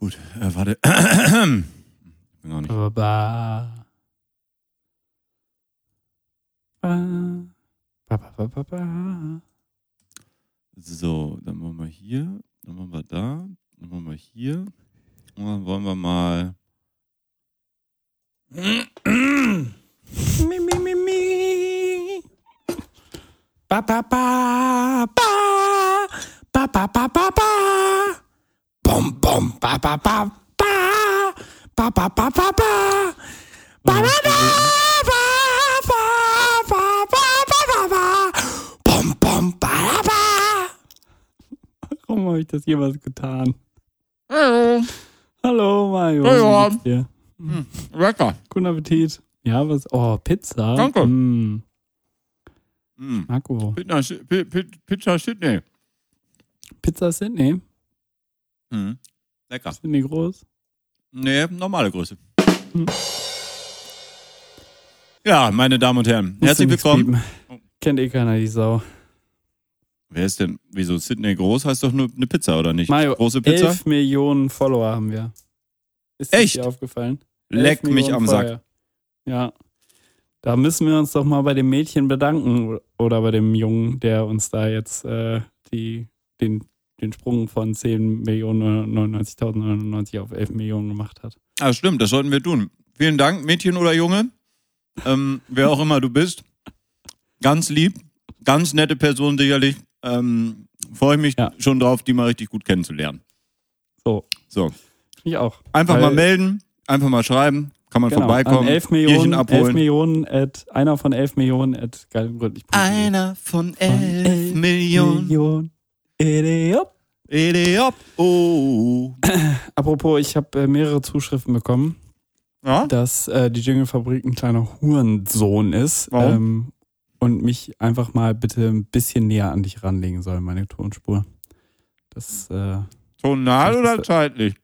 Gut, äh, warte. Bin gar nicht. Ba, ba, ba. So, dann machen wir hier, dann machen wir da, dann machen wir hier. Und dann wollen wir mal. Mi, mi, mi, mi. Ba, ba, ba, ba. Ba, ba, ba, ba, ba. Bom, bom, ba, ba, ba, ba. Ba, ba, ba, ba, ba. Ba, ba, ba, ba, ba, ba, ba, ba, ba, ba. Bom, bom, ba, ba, ba. Warum habe ich das jemals getan? Hallo, Mario. Hallo. Wie dir? Lecker. Guten Appetit. Ja, was? Oh, Pizza. Danke. Mm, Mm. Marco. Pizza, Pi- Pi- Pizza Sydney. Pizza Sydney. Mm. Lecker. Sydney groß. Nee, normale Größe. Hm. Ja, meine Damen und Herren, Musst herzlich willkommen. piepen. Kennt eh keiner die Sau. Wer ist denn? Wieso Sydney groß heißt doch nur eine Pizza oder nicht? Mario, Große Pizza? 11 Millionen Follower haben wir. Ist Echt? dir aufgefallen? 11 Leck mich Millionen am Sack. Ja. Da müssen wir uns doch mal bei dem Mädchen bedanken oder bei dem Jungen, der uns da jetzt äh, die, den, den Sprung von 10 Millionen 99.099 auf 11 Millionen gemacht hat. Ah, stimmt, das sollten wir tun. Vielen Dank, Mädchen oder Junge. Ähm, wer auch immer du bist. Ganz lieb, ganz nette Person sicherlich. Ähm, Freue mich Ja. schon drauf, die mal richtig gut kennenzulernen. So, So, ich auch. einfach Weil- mal melden, einfach mal schreiben, kann man Genau, vorbeikommen. An 11 Bierchen Millionen, abholen. 11 Millionen at, einer von 11 Millionen at geilgründlich.de. Einer von elf, elf Millionen. Millionen. Idiot. Idiot. Oh. Apropos, ich habe äh, mehrere Zuschriften bekommen, Ja? dass äh, die Jingle-Fabrik ein kleiner Hurensohn ist Warum? ähm, und mich einfach mal bitte ein bisschen näher an dich ranlegen soll, meine Tonspur. Das äh, Tonal Das oder ist- zeitlich?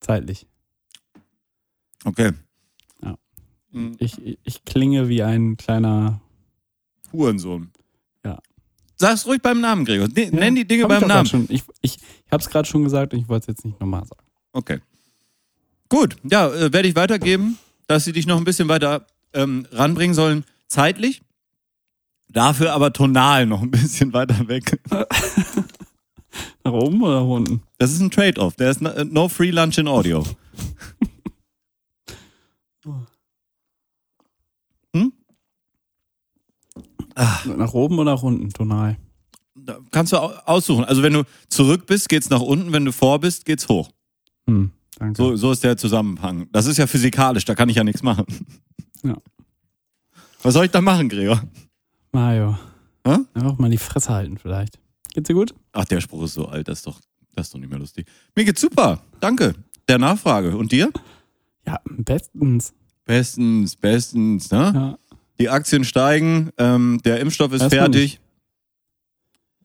zeitlich. Okay. Ja. Hm, Ich, ich, ich klinge wie ein kleiner. Hurensohn. Ja. Sag's ruhig beim Namen, Gregor. Ne- Ja, Nenn die Dinge beim Namen. Schon. Ich, ich, ich habe es gerade schon gesagt und ich wollte es jetzt nicht nochmal sagen. Okay. Gut, ja, äh, werde ich weitergeben, dass sie dich noch ein bisschen weiter ähm, ranbringen sollen, zeitlich. Dafür aber tonal noch ein bisschen weiter weg. Nach oben oder nach unten? Das ist ein Trade-off. Der ist äh, no free lunch in audio. Hm? Ah, Nach oben oder nach unten, tonal. da kannst du au- aussuchen. Also wenn du zurück bist, geht's nach unten. Wenn du vor bist, geht's hoch. Hm, danke. So, so ist der Zusammenhang. Das ist ja physikalisch, da kann ich ja nichts machen. Ja. Was soll ich da machen, Gregor? Mario. Hä? Einfach mal die Fresse halten vielleicht. Geht's dir gut? Ach, der Spruch ist so alt, das ist doch, das ist doch nicht mehr lustig. Mir geht's super. Danke. Der Nachfrage. Und dir? Ja, bestens. Bestens, bestens. Ne? Ja. Die Aktien steigen, ähm, der Impfstoff ist Erstmal fertig.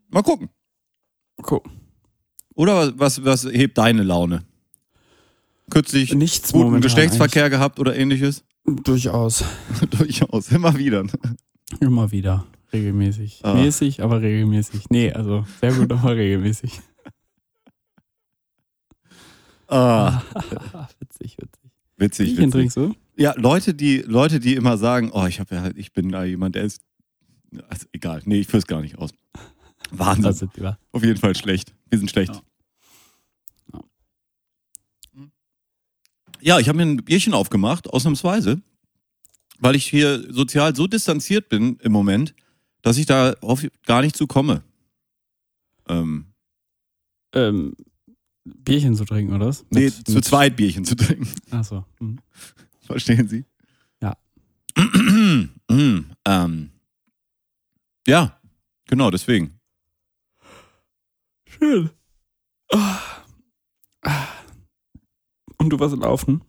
Mal gucken. Cool. Oder was, was hebt deine Laune? Kürzlich Nichts guten Geschlechtsverkehr gehabt oder ähnliches? eigentlich. Durchaus. Durchaus, immer wieder. Immer wieder. Regelmäßig. Ah. Mäßig, aber regelmäßig. Nee, also sehr gut, aber regelmäßig. Ah, witzig, witzig. witzig, Bierchen witzig. trinkst du? Ja, Leute, die, Leute, die immer sagen, oh, ich habe ja halt, ich bin da jemand, der ist. Also, egal, nee, ich führ's gar nicht aus. Wahnsinn. Das sind die, Auf jeden Fall schlecht. Wir sind schlecht. Ja. Ja. Ich habe mir ein Bierchen aufgemacht, ausnahmsweise, weil ich hier sozial so distanziert bin im Moment, dass ich da auf gar nicht zu komme. Ähm, ähm, Bierchen zu trinken, oder was? nee, Mit- zu mit- zweit Bierchen zu trinken. Achso. Hm. Verstehen Sie? Ja. Ähm, ja, genau, deswegen. Schön. Und du warst laufen?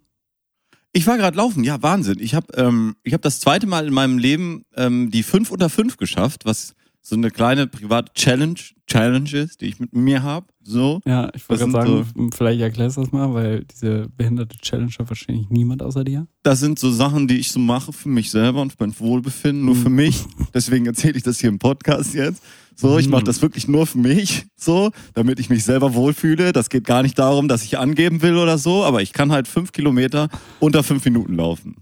Ich war gerade laufen, ja, Wahnsinn. Ich habe ähm, ich hab das zweite Mal in meinem Leben ähm, die 5 unter 5 geschafft, was so eine kleine private Challenge, Challenges, die ich mit mir habe. So. Ja, ich wollte gerade sagen, vielleicht erklärst du das mal, weil diese behinderte Challenger wahrscheinlich niemand außer dir. Das sind so Sachen, die ich so mache für mich selber und für mein Wohlbefinden, nur für mich. Deswegen erzähle ich das hier im Podcast jetzt. So, ich mache das wirklich nur für mich, so, damit ich mich selber wohlfühle. Das geht gar nicht darum, dass ich angeben will oder so, aber ich kann halt fünf Kilometer unter fünf Minuten laufen.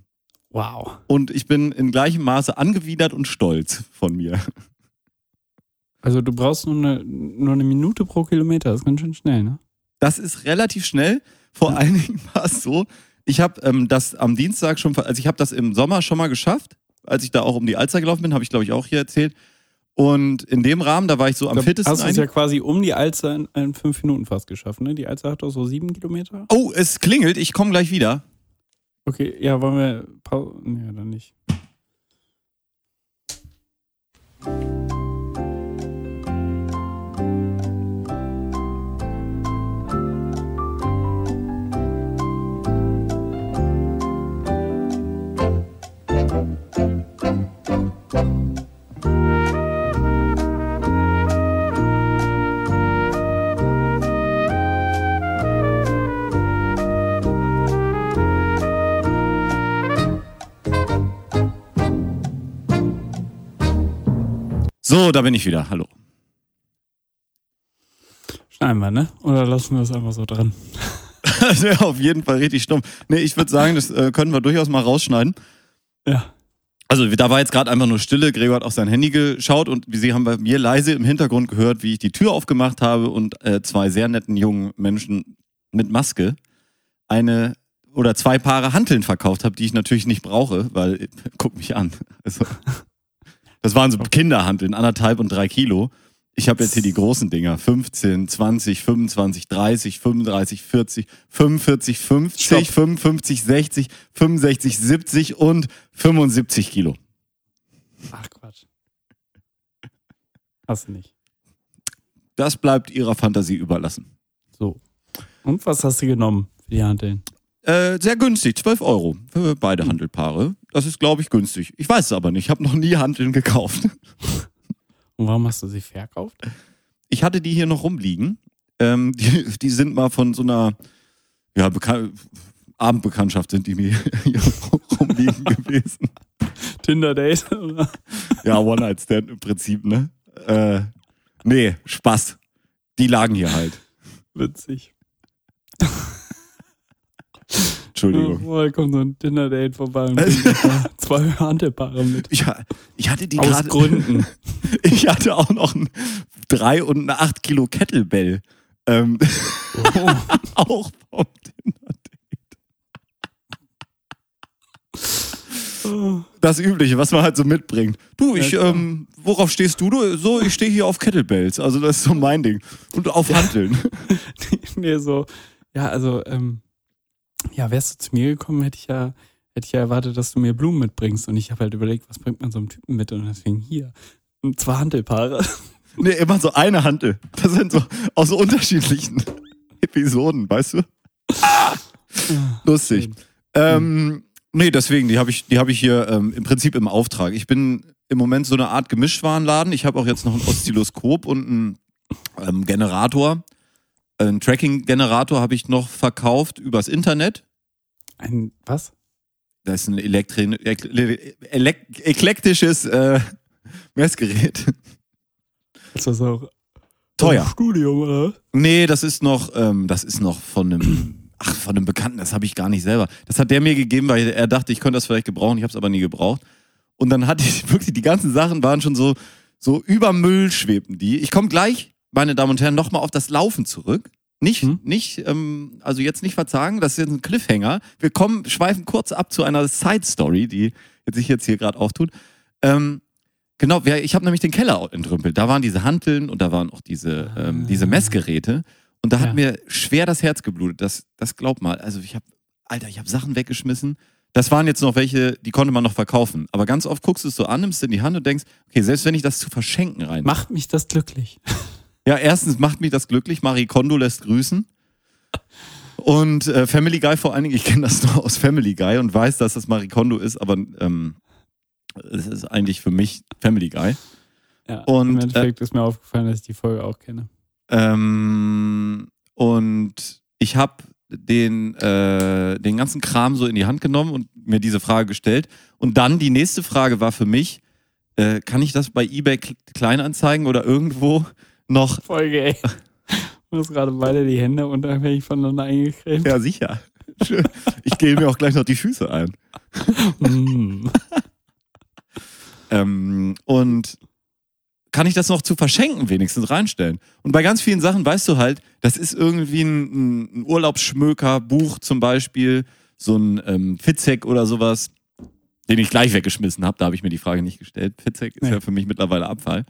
Wow. Und ich bin in gleichem Maße angewidert und stolz von mir. Also du brauchst nur eine, nur eine Minute pro Kilometer, das ist ganz schön schnell, ne? Das ist relativ schnell. Vor allen Dingen war es so, ich habe ähm, das am Dienstag schon, also ich habe das im Sommer schon mal geschafft, als ich da auch um die Alster gelaufen bin, habe ich glaube ich auch hier erzählt. Und in dem Rahmen, da war ich so am Da fittesten. hast du es ja quasi um die Alster in, in fünf Minuten fast geschafft, ne? Die Alster hat doch so sieben Kilometer. oh, es klingelt, ich komme gleich wieder. Okay, ja, wollen wir Pause? Nee, dann nicht. So, da bin ich wieder. Hallo. Schneiden wir, ne? Oder lassen wir es einfach so dran? Das wäre auf jeden Fall richtig stumpf. Nee, ich würde sagen, das äh, können wir durchaus mal rausschneiden. Ja. Also da war jetzt gerade einfach nur Stille. Gregor hat auf sein Handy geschaut und Sie haben bei mir leise im Hintergrund gehört, wie ich die Tür aufgemacht habe und äh, zwei sehr netten jungen Menschen mit Maske eine oder zwei Paare Hanteln verkauft habe, die ich natürlich nicht brauche, weil äh, guck mich an. Also, das waren so Kinderhanteln, anderthalb und drei Kilo. Ich habe jetzt hier die großen Dinger. 15, 20, 25, 30, 35, 40, 45, 50, Stopp. 55, 60, 65, 70 und 75 Kilo. Ach Quatsch. Hast du nicht. Das bleibt ihrer Fantasie überlassen. So. Und was hast du genommen für die Hanteln? Äh, sehr günstig, 12 Euro für beide Handelpaare. Das ist, glaube ich, günstig. Ich weiß es aber nicht. Ich habe noch nie Handeln gekauft. Und warum hast du sie verkauft? Ich hatte die hier noch rumliegen. Ähm, die, die sind mal von so einer ja, Beka Abendbekanntschaft sind die mir hier rumliegen gewesen. Tinder-Date? oder? Ja, One-Night-Stand im Prinzip, ne? Äh, nee, Spaß. Die lagen hier halt. Witzig. Entschuldigung. Oh, da kommt so ein Tinder-Date vorbei und zwei Hantelpaare mit. Ich, ich hatte die Aus. Gründen. Ich hatte auch noch ein 3 und eine 8 Kilo Kettlebell. Ähm, Oh. auch vom Oh. Das Übliche, was man halt so mitbringt. Du, ich, Ja, ähm, worauf stehst du? du? So, ich stehe hier auf Kettlebells. Also das ist so mein Ding. Und auf Hanteln. nee, so, ja, also, ähm, ja, wärst du zu mir gekommen, hätte ich ja, hätte ich ja erwartet, dass du mir Blumen mitbringst. Und ich habe halt überlegt, was bringt man so einem Typen mit? Und deswegen hier. Und zwei Hantelpaare. Nee, immer so eine Hantel. Das sind so aus so unterschiedlichen Episoden, weißt du? Lustig. Ähm, nee, deswegen, die habe ich, die hab ich hier ähm, im Prinzip im Auftrag. Ich bin im Moment so eine Art Gemischwarenladen. Ich habe auch jetzt noch ein Oszilloskop und einen ähm, Generator. Einen Tracking-Generator habe ich noch verkauft übers Internet. Ein, was? Das ist ein Elektri ele elek eklektisches äh, Messgerät. Ist das auch Teuer. Studium, oder? Nee, das ist noch, ähm, das ist noch von einem, ach, von einem Bekannten, das habe ich gar nicht selber. Das hat der mir gegeben, weil er dachte, ich könnte das vielleicht gebrauchen, ich habe es aber nie gebraucht. Und dann hatte ich wirklich, die ganzen Sachen waren schon so, so über Müll schwebten die. Ich komme gleich, meine Damen und Herren, nochmal auf das Laufen zurück. Nicht, Hm? nicht, ähm, also jetzt nicht verzagen, das ist jetzt ein Cliffhanger. Wir kommen, schweifen kurz ab zu einer Side-Story, die sich jetzt hier gerade auftut. Ähm, genau, ich habe nämlich den Keller entrümpelt. Da waren diese Hanteln und da waren auch diese, ähm, diese Messgeräte. Und da hat Ja. mir schwer das Herz geblutet. Das, das glaub mal. Also ich habe, Alter, ich habe Sachen weggeschmissen. Das waren jetzt noch welche, die konnte man noch verkaufen. Aber ganz oft guckst du es so an, nimmst es in die Hand und denkst, okay, selbst wenn ich das zu verschenken rein. Macht mich das glücklich. Ja, erstens macht mich das glücklich. Marie Kondo lässt grüßen. Und äh, Family Guy vor allen Dingen, ich kenne das nur aus Family Guy und weiß, dass das Marie Kondo ist, aber ähm, es ist eigentlich für mich Family Guy. Ja, Und, Im Endeffekt ist mir aufgefallen, dass ich die Folge auch kenne. Ähm, und ich habe den, äh, den ganzen Kram so in die Hand genommen und mir diese Frage gestellt. Und dann die nächste Frage war für mich, äh, kann ich das bei eBay Kleinanzeigen oder irgendwo noch? Folge, ey. Du hast gerade beide die Hände unabhängig voneinander eingecremt. Ja, sicher. Ich gehe mir auch gleich noch die Füße ein. Mm. Ähm, und kann ich das noch zu verschenken wenigstens reinstellen? Und bei ganz vielen Sachen weißt du halt, das ist irgendwie ein, ein Urlaubsschmöker, Buch zum Beispiel, so ein ähm, Fitzek oder sowas, den ich gleich weggeschmissen habe. Da habe ich mir die Frage nicht gestellt. Fitzek ist Nee. ja für mich mittlerweile Abfall.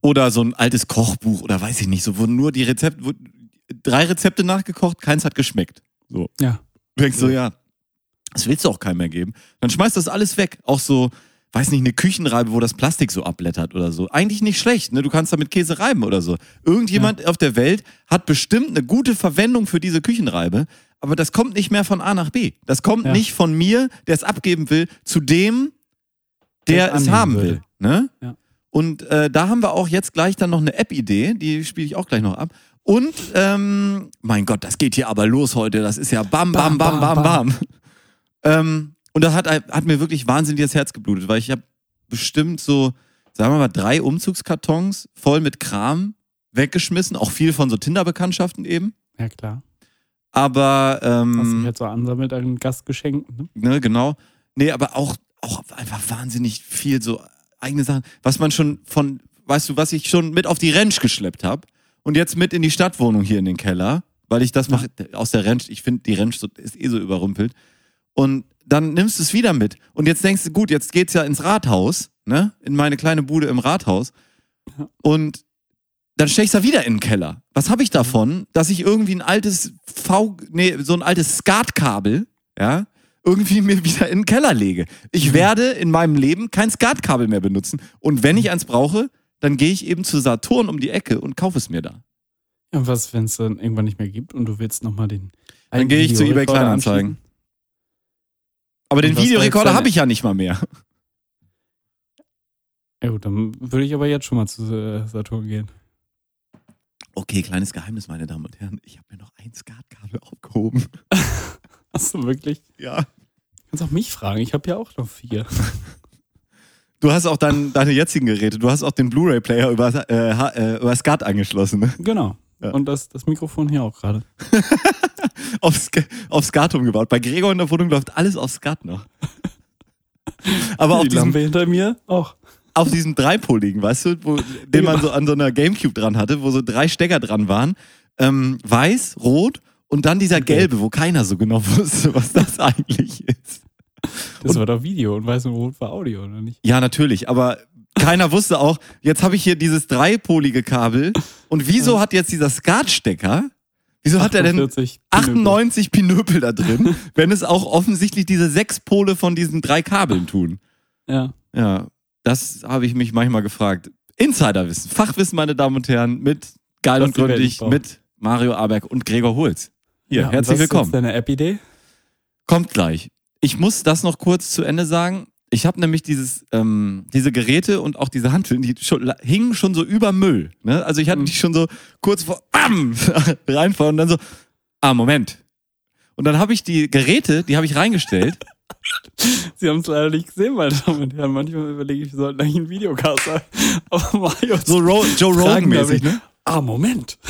Oder so ein altes Kochbuch oder weiß ich nicht, so wo nur die Rezepte, wo, drei Rezepte nachgekocht, keins hat geschmeckt. So. Ja. Du denkst so, ja, das willst du auch keinem mehr geben. Dann schmeißt das alles weg. Auch so, weiß nicht, eine Küchenreibe, wo das Plastik so abblättert oder so. Eigentlich nicht schlecht, ne? Du kannst damit Käse reiben oder so. Irgendjemand auf der Welt hat bestimmt eine gute Verwendung für diese Küchenreibe, aber das kommt nicht mehr von A nach B. Das kommt Ja. nicht von mir, der es abgeben will, zu dem, der es haben will. würde. Ne? Ja. Und äh, da haben wir auch jetzt gleich dann noch eine App-Idee, die spiele ich auch gleich noch ab. Und, ähm, mein Gott, das geht hier aber los heute. Das ist ja bam, bam, bam, bam, bam. Ähm, und das hat, hat mir wirklich wahnsinnig das Herz geblutet, weil ich habe bestimmt so, sagen wir mal, drei Umzugskartons voll mit Kram weggeschmissen. Auch viel von so Tinder-Bekanntschaften eben. Ja, klar. Aber, Was sich ähm, jetzt so ansammelt an Gastgeschenken. Ne? ne, genau. Nee, aber auch, auch einfach wahnsinnig viel so eigene Sachen, was man schon von, weißt du, was ich schon mit auf die Ranch geschleppt habe und jetzt mit in die Stadtwohnung hier in den Keller, weil ich das mache aus der Ranch, ich finde die Ranch so, ist eh so überrumpelt. Und dann nimmst du es wieder mit. Und jetzt denkst du, gut, jetzt geht's ja ins Rathaus, ne? In meine kleine Bude im Rathaus. Und dann stech ich da wieder in den Keller. Was habe ich davon, dass ich irgendwie ein altes V, nee, so ein altes Skatkabel, ja, irgendwie mir wieder in den Keller lege. Ich werde in meinem Leben kein Skatkabel mehr benutzen. Und wenn ich eins brauche, dann gehe ich eben zu Saturn um die Ecke und kaufe es mir da. Und was, wenn es dann irgendwann nicht mehr gibt und du willst nochmal den. Dann gehe ich zu eBay Kleinanzeigen. Aber den Videorekorder habe ich ja nicht mal mehr. Ja, gut, dann würde ich aber jetzt schon mal zu äh, Saturn gehen. Okay, kleines Geheimnis, meine Damen und Herren. Ich habe mir noch ein Skatkabel aufgehoben. Hast du wirklich? Ja. Kannst auch mich fragen, ich habe ja auch noch vier. Du hast auch dein, deine jetzigen Geräte. Du hast auch den Blu-ray-Player über, äh, äh, über Skat angeschlossen. Ne? Genau. Ja. Und das, das Mikrofon hier auch gerade. auf, auf Skat umgebaut. Bei Gregor in der Wohnung läuft alles auf Skat noch. Aber auf Die diesem, Lampe hinter mir auch. auf diesem dreipoligen, weißt du, wo, den man so an so einer Gamecube dran hatte, wo so drei Stecker dran waren. Ähm, weiß, rot und dann dieser gelbe, wo keiner so genau wusste, was das eigentlich ist. Das war doch Video und weiß und rot war Audio, oder nicht? Ja, natürlich, aber keiner wusste auch, jetzt habe ich hier dieses dreipolige Kabel und wieso hat jetzt dieser Skatstecker, wieso hat er denn 48 98 Pinöpel da drin, wenn es auch offensichtlich diese sechs Pole von diesen drei Kabeln tun? Ja. Ja, das habe ich mich manchmal gefragt. Insiderwissen, Fachwissen, meine Damen und Herren, mit Geil und Gründig, mit Mario Aberg und Gregor Holz. Hier, ja, herzlich was willkommen. Ist deine App-Idee? Kommt gleich. Ich muss das noch kurz zu Ende sagen. Ich habe nämlich dieses, ähm, diese Geräte und auch diese Hanteln, die schon, hingen schon so über Müll. Ne? Also ich hatte Mhm. die schon so kurz vor Bam! reinfahren und dann so, ah, Moment. Und dann habe ich die Geräte, die habe ich reingestellt. Sie haben es leider nicht gesehen, meine Damen und Herren. Manchmal überlege ich, wir sollten eigentlich einen Videocast sein. Aber Mario So Ro Joe Rogan-mäßig, ne? Ah, Moment.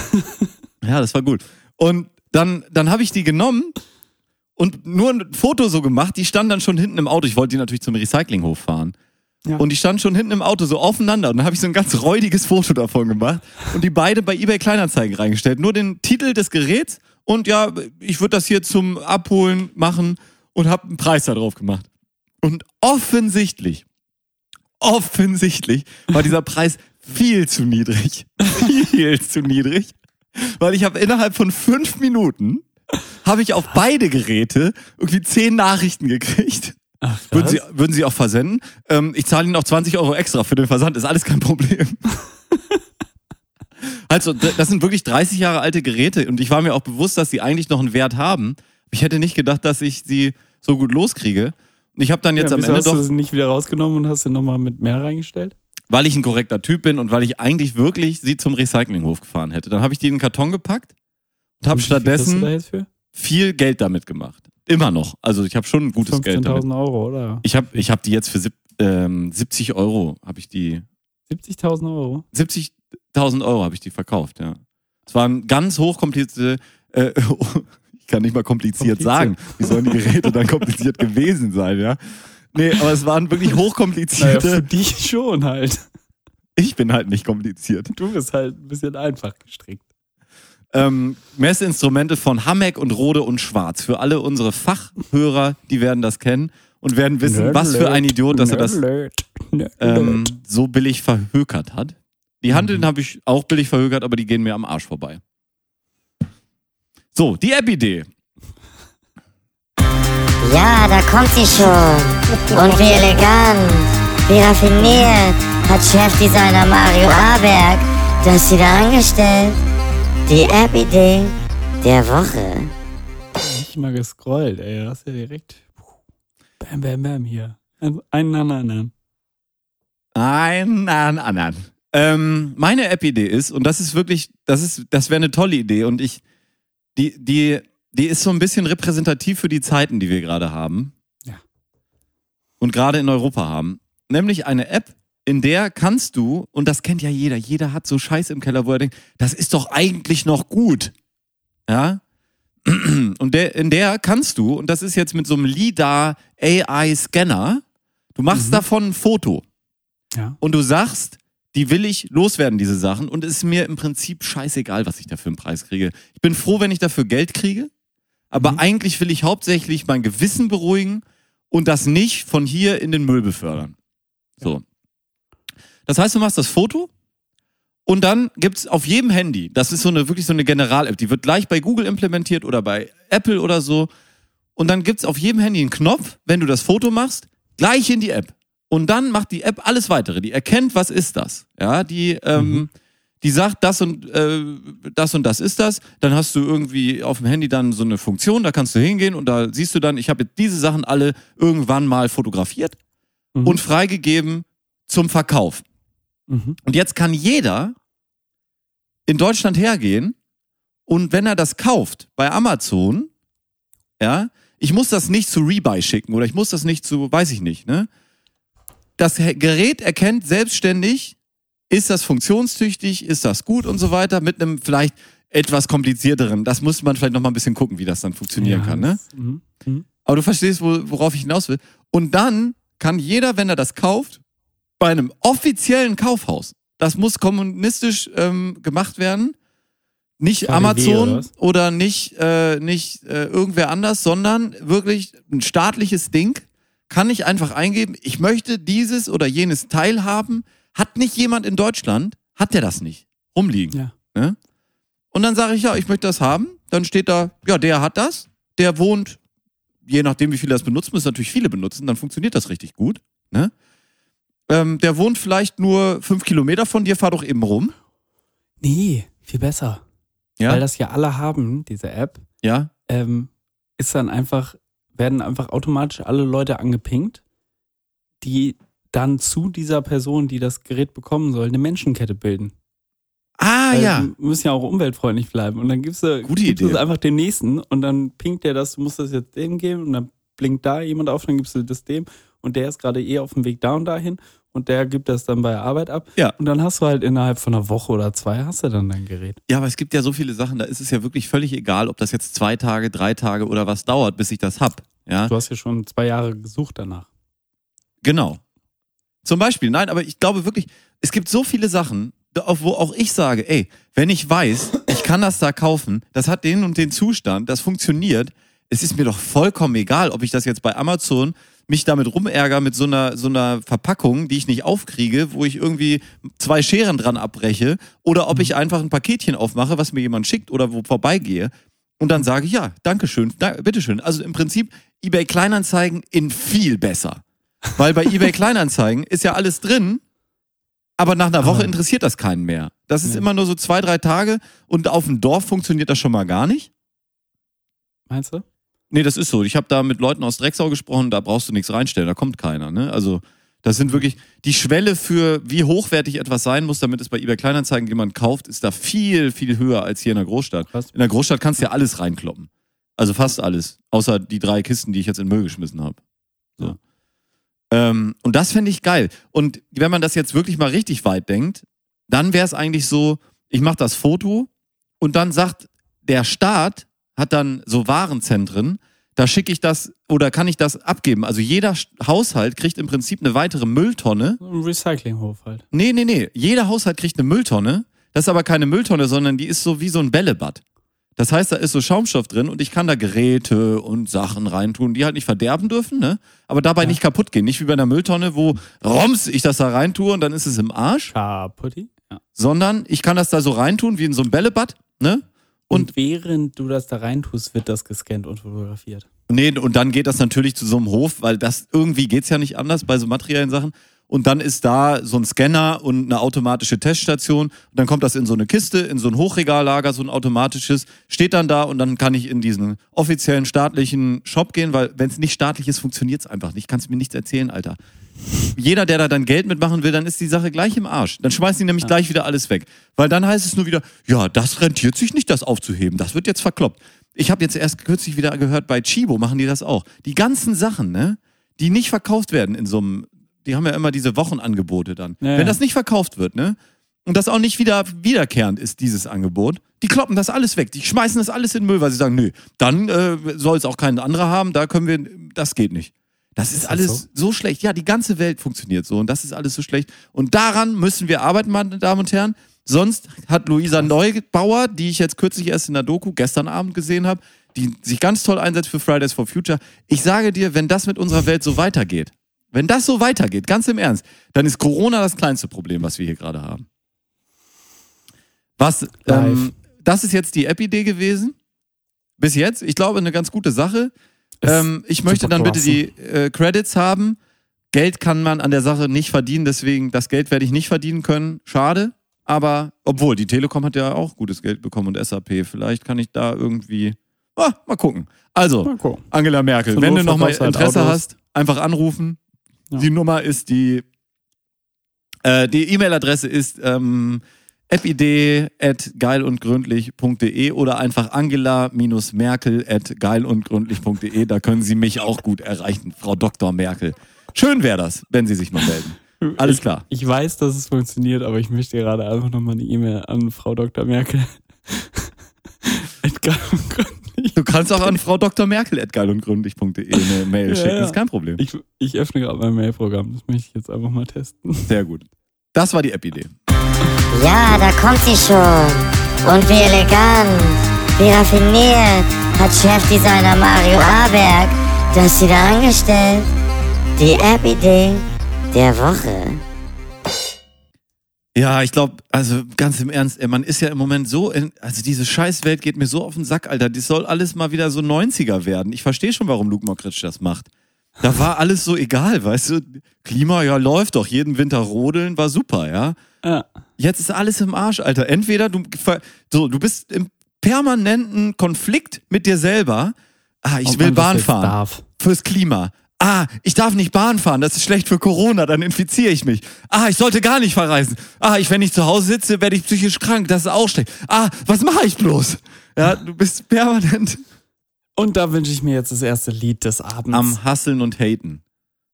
Ja, das war gut. Und dann, dann habe ich die genommen und nur ein Foto so gemacht. Die standen dann schon hinten im Auto. Ich wollte die natürlich zum Recyclinghof fahren. Ja. Und die standen schon hinten im Auto so aufeinander. Und dann habe ich so ein ganz räudiges Foto davon gemacht und die beide bei eBay Kleinanzeigen reingestellt. Nur den Titel des Geräts und ja, ich würde das hier zum Abholen machen und habe einen Preis da drauf gemacht. Und offensichtlich, offensichtlich war dieser Preis viel zu niedrig. Viel zu niedrig. Weil ich habe innerhalb von fünf Minuten habe ich auf beide Geräte irgendwie zehn Nachrichten gekriegt. Ach, Würden Sie, würden Sie auch versenden? Ähm, ich zahle Ihnen auch 20 Euro extra für den Versand, ist alles kein Problem. also, das sind wirklich 30 Jahre alte Geräte und ich war mir auch bewusst, dass sie eigentlich noch einen Wert haben. Ich hätte nicht gedacht, dass ich sie so gut loskriege. Und Ich habe dann jetzt ja, am Ende hast doch, du es nicht wieder rausgenommen und hast du nochmal mit mehr reingestellt? Weil ich ein korrekter Typ bin und weil ich eigentlich wirklich sie zum Recyclinghof gefahren hätte. Dann habe ich die in den Karton gepackt und habe stattdessen viel Geld damit gemacht. Immer noch. Also ich habe schon ein gutes Geld damit. 15.000 Euro, oder? Ich habe ich hab die jetzt für sieb, ähm, 70 Euro, habe ich die 70.000 Euro? 70.000 Euro habe ich die verkauft, ja. Es waren ganz hochkomplizierte, äh, ich kann nicht mal kompliziert Kompliziert. sagen. Wie sollen die Geräte dann kompliziert gewesen sein, ja? Nee, aber es waren wirklich Naja, hochkomplizierte. für dich schon halt. ich bin halt nicht kompliziert. Du bist halt ein bisschen einfach gestrickt. Ähm, Messinstrumente von Hameck und Rode und Schwarz. Für alle unsere Fachhörer, die werden das kennen und werden wissen, was für ein Idiot, dass er das ähm, so billig verhökert hat. Die Handeln habe ich auch billig verhökert, aber die gehen mir am Arsch vorbei. So, die App-Idee. Ja, da kommt sie schon. Und wie elegant, wie raffiniert hat Chefdesigner Mario Aberg das wieder angestellt. Die App-Idee der Woche. Nicht mal gescrollt, ey. Das ist ja direkt. Bam, bam, bam hier. Einen an anderen. Einen an anderen. Ähm, meine App-Idee ist, und das ist wirklich, das ist, das wäre eine tolle Idee und ich, die, die, die ist so ein bisschen repräsentativ für die Zeiten, die wir gerade haben. Ja. Und gerade in Europa haben. Nämlich eine App, in der kannst du, und das kennt ja jeder, jeder hat so Scheiß im Keller, wo er denkt, das ist doch eigentlich noch gut. Ja? Und der, in der kannst du, und das ist jetzt mit so einem LIDAR AI-Scanner, du machst Mhm. davon ein Foto Ja. und du sagst, die will ich loswerden, diese Sachen, und es ist mir im Prinzip scheißegal, was ich dafür einen Preis kriege. Ich bin froh, wenn ich dafür Geld kriege, aber Mhm. eigentlich will ich hauptsächlich mein Gewissen beruhigen und das nicht von hier in den Müll befördern. So. Das heißt, du machst das Foto und dann gibt's auf jedem Handy, das ist so eine wirklich so eine General-App, die wird gleich bei Google implementiert oder bei Apple oder so. Und dann gibt's auf jedem Handy einen Knopf, wenn du das Foto machst, gleich in die App. Und dann macht die App alles weitere. Die erkennt, was ist das. Ja, die, ähm, die sagt, das und äh, das und das ist das. Dann hast du irgendwie auf dem Handy dann so eine Funktion, da kannst du hingehen und da siehst du dann, ich habe jetzt diese Sachen alle irgendwann mal fotografiert Mhm. und freigegeben zum Verkauf. Mhm. Und jetzt kann jeder in Deutschland hergehen und wenn er das kauft bei Amazon, ja, ich muss das nicht zu Rebuy schicken oder ich muss das nicht zu, weiß ich nicht, ne? Das Gerät erkennt selbstständig, ist das funktionstüchtig, ist das gut und so weiter, mit einem vielleicht etwas komplizierteren. Das muss man vielleicht nochmal ein bisschen gucken, wie das dann funktionieren Ja, kann, ne? das- Mhm. Mhm. Aber du verstehst, wo, worauf ich hinaus will. Und dann kann jeder, wenn er das kauft, bei einem offiziellen Kaufhaus, das muss kommunistisch ähm, gemacht werden, nicht KDW Amazon oder oder, nicht, äh, nicht äh, irgendwer anders, sondern wirklich ein staatliches Ding, kann ich einfach eingeben, ich möchte dieses oder jenes Teil haben. Hat nicht jemand in Deutschland, hat der das nicht rumliegen. Ja. Ne? Und dann sage ich, ja, ich möchte das haben. Dann steht da, ja, der hat das, der wohnt, je nachdem, wie viele das benutzen, müssen natürlich viele benutzen, dann funktioniert das richtig gut. Ne? Ähm, der wohnt vielleicht nur fünf Kilometer von dir, fahr doch eben rum. Nee, viel besser. Ja, Weil das ja alle haben, diese App, ja. ähm, ist dann einfach, werden einfach automatisch alle Leute angepinkt, die dann zu dieser Person, die das Gerät bekommen soll, eine Menschenkette bilden. Ah, Weil ja. Wir müssen ja auch umweltfreundlich bleiben. Und dann gibst du, Gute gibst Idee. es einfach dem nächsten und dann pinkt der das, du musst das jetzt dem geben und dann blinkt da jemand auf, dann gibst du das dem und der ist gerade eh auf dem Weg da und dahin und der gibt das dann bei der Arbeit ab. Ja. Und dann hast du halt innerhalb von einer Woche oder zwei hast du dann dein Gerät. Ja, aber es gibt ja so viele Sachen, da ist es ja wirklich völlig egal, ob das jetzt zwei Tage, drei Tage oder was dauert, bis ich das hab. Ja, Du hast ja schon zwei Jahre gesucht danach. genau. Zum Beispiel, nein, aber ich glaube wirklich, es gibt so viele Sachen, wo auch ich sage, ey, wenn ich weiß, ich kann das da kaufen, das hat den und den Zustand, das funktioniert, es ist mir doch vollkommen egal, ob ich das jetzt bei Amazon mich damit rumärger mit so einer, so einer Verpackung, die ich nicht aufkriege, wo ich irgendwie zwei Scheren dran abbreche, oder ob ich einfach ein Paketchen aufmache, was mir jemand schickt oder wo vorbeigehe und dann sage ich, ja, Dankeschön, da, bitteschön. Also im Prinzip eBay Kleinanzeigen in viel besser. Weil bei eBay Kleinanzeigen ist ja alles drin, aber nach einer Woche Aber- interessiert das keinen mehr. Das ist Ja. immer nur so zwei, drei Tage und auf dem Dorf funktioniert das schon mal gar nicht. Meinst du? Nee, das ist so. Ich habe da mit Leuten aus Drecksau gesprochen, da brauchst du nichts reinstellen, da kommt keiner. Ne? Also das sind wirklich die Schwelle für, wie hochwertig etwas sein muss, damit es bei eBay Kleinanzeigen jemand kauft, ist da viel, viel höher als hier in der Großstadt. Krass. In der Großstadt kannst du ja alles reinkloppen. Also fast alles. Außer die drei Kisten, die ich jetzt in den Müll geschmissen habe. So. Ähm, und das fände ich geil. Und wenn man das jetzt wirklich mal richtig weit denkt, dann wäre es eigentlich so, ich mache das Foto und dann sagt der Staat, hat dann so Warenzentren, da schicke ich das oder kann ich das abgeben. Also jeder Haushalt kriegt im Prinzip eine weitere Mülltonne. Ein Recyclinghof halt. Nee, nee, nee. Jeder Haushalt kriegt eine Mülltonne. Das ist aber keine Mülltonne, sondern die ist so wie so ein Bällebad. Das heißt, da ist so Schaumstoff drin und ich kann da Geräte und Sachen reintun, die halt nicht verderben dürfen, ne? Aber dabei nicht kaputt gehen. Nicht wie bei einer Mülltonne, wo roms ich das da reintue und dann ist es im Arsch. Kaputti. Ja. Sondern ich kann das da so reintun wie in so ein Bällebad, ne? Und, während du das da reintust, wird das gescannt und fotografiert. Nee, und dann geht das natürlich zu so einem Hof, weil das irgendwie geht's ja nicht anders bei so materiellen Sachen. Und dann ist da so ein Scanner und eine automatische Teststation. Und dann kommt das in so eine Kiste, in so ein Hochregallager, so ein automatisches, steht dann da und dann kann ich in diesen offiziellen staatlichen Shop gehen, weil wenn es nicht staatlich ist, funktioniert's einfach nicht. Kannst mir nichts erzählen, Alter. Jeder, der da dann Geld mitmachen will, dann ist die Sache gleich im Arsch. Dann schmeißen die nämlich gleich wieder alles weg. Weil dann heißt es nur wieder, ja, das rentiert sich nicht, das aufzuheben. Das wird jetzt verkloppt. Ich habe jetzt erst kürzlich wieder gehört, bei Chibo machen die das auch. Die ganzen Sachen, ne, die nicht verkauft werden in so einem, die haben ja immer diese Wochenangebote dann. Ja, ja. Wenn das nicht verkauft wird, ne, und das auch nicht wieder wiederkehrend ist, dieses Angebot, die kloppen das alles weg. Die schmeißen das alles in den Müll, weil sie sagen, nö, dann äh, soll es auch kein anderer haben, da können wir, das geht nicht. Das ist, das alles so? schlecht. Ja, die ganze Welt funktioniert so und das ist alles so schlecht. Und daran müssen wir arbeiten, meine Damen und Herren. Sonst hat Luisa Neubauer, die ich jetzt kürzlich erst in der Doku gestern Abend gesehen habe, die sich ganz toll einsetzt für Fridays for Future. Ich sage dir, wenn das mit unserer Welt so weitergeht, wenn das so weitergeht, ganz im Ernst, dann ist Corona das kleinste Problem, was wir hier gerade haben. Was, ähm, das ist jetzt die App-Idee gewesen. Bis jetzt. Ich glaube, eine ganz gute Sache. Ähm, ich möchte dann bitte die äh, Credits haben. Geld kann man an der Sache nicht verdienen, deswegen das Geld werde ich nicht verdienen können. Schade. Aber obwohl, die Telekom hat ja auch gutes Geld bekommen und SAP. Vielleicht kann ich da irgendwie. Ah, mal gucken. Also, Mal gucken. Angela Merkel, Zur wenn du Not nochmal du halt Interesse hast, einfach anrufen. Ja. Die Nummer ist die. Äh, die E-Mail-Adresse ist ähm, appidee.geilundgründlich.de oder einfach angela-merkel.geilundgründlich.de. Da können Sie mich auch gut erreichen, Frau Dr. Merkel. Schön wäre das, wenn Sie sich mal melden. Alles klar. Ich weiß, dass es funktioniert, aber ich möchte gerade einfach nochmal eine E-Mail an Frau Dr. Merkel. Du kannst auch an Frau Dr. Merkel.geilundgründlich.de eine Mail Ja, schicken, ja. ist kein Problem. Ich, ich öffne gerade mein Mailprogramm. Das möchte ich jetzt einfach mal testen. Sehr gut. Das war die App-Idee. Ja, da kommt sie schon. Und wie elegant, wie raffiniert hat Chefdesigner Mario Aberg das wieder angestellt. Die App-Idee der Woche. Ja, ich glaube, also ganz im Ernst, ey, man ist ja im Moment so, in, also diese Scheißwelt geht mir so auf den Sack, Alter. Das soll alles mal wieder so 90er werden. Ich verstehe schon, warum Luke Mockridge das macht. Da war alles so egal, weißt du? Klima, ja, läuft doch. Jeden Winter rodeln war super, ja. Ja. Jetzt ist alles im Arsch, Alter. Entweder du, so, du bist im permanenten Konflikt mit dir selber. Ah, ich Ob will Bahn fahren. Darf. Fürs Klima. Ah, ich darf nicht Bahn fahren, das ist schlecht für Corona, dann infiziere ich mich. Ah, ich sollte gar nicht verreisen. Ah, ich, wenn ich zu Hause sitze, werde ich psychisch krank, das ist auch schlecht. Ah, was mache ich bloß? Ja, du bist permanent Und da wünsche ich mir jetzt das erste Lied des Abends. am Hasseln und Haten.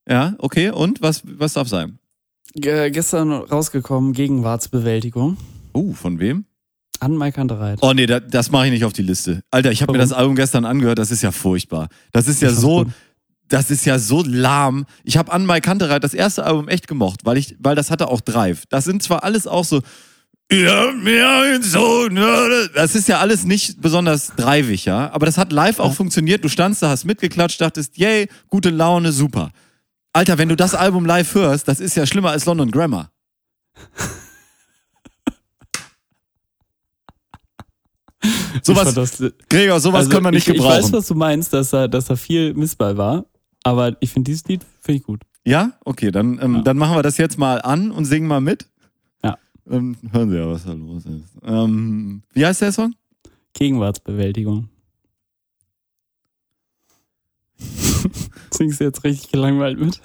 Ja, okay, und was, was darf sein? Ge- gestern rausgekommen, Gegenwartsbewältigung. Uh, von wem? An Mike Andereit. Oh nee, da, das mache ich nicht auf die Liste. Alter, ich habe mir das Album gestern angehört, das ist ja furchtbar. Das ist ja so. Das ist ja so lahm. Ich habe an Mike Kantereit das erste Album echt gemocht, weil ich, weil das hatte auch Drive. Das sind zwar alles auch so, das ist ja alles nicht besonders dreivig, ja. Aber das hat live auch funktioniert. Du standst da, hast mitgeklatscht, dachtest, yay, gute Laune, super. Alter, wenn du das Album live hörst, das ist ja schlimmer als London Grammar. Ich Sowas, Gregor, sowas also können wir nicht ich, Ich gebrauchen. weiß, was du meinst, dass da, dass da viel Missball war. Aber ich finde dieses Lied finde ich gut. Ja? Okay, dann, ähm, Ja. dann machen wir das jetzt mal an und singen mal mit. Ja. Ähm, hören Sie ja, was da los ist. Ähm, wie heißt der Song? Gegenwartsbewältigung. Singst du jetzt richtig gelangweilt mit?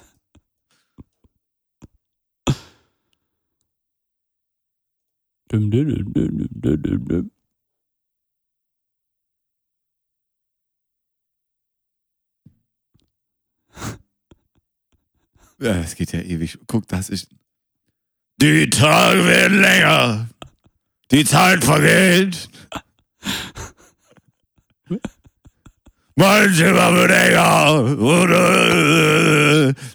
Dum, dum, dum, dum, dum, dum, dum. Ja, es geht ja ewig. Guck, das ist. Die Tage werden länger. Die Zeit vergeht. Mein Zimmer wird enger.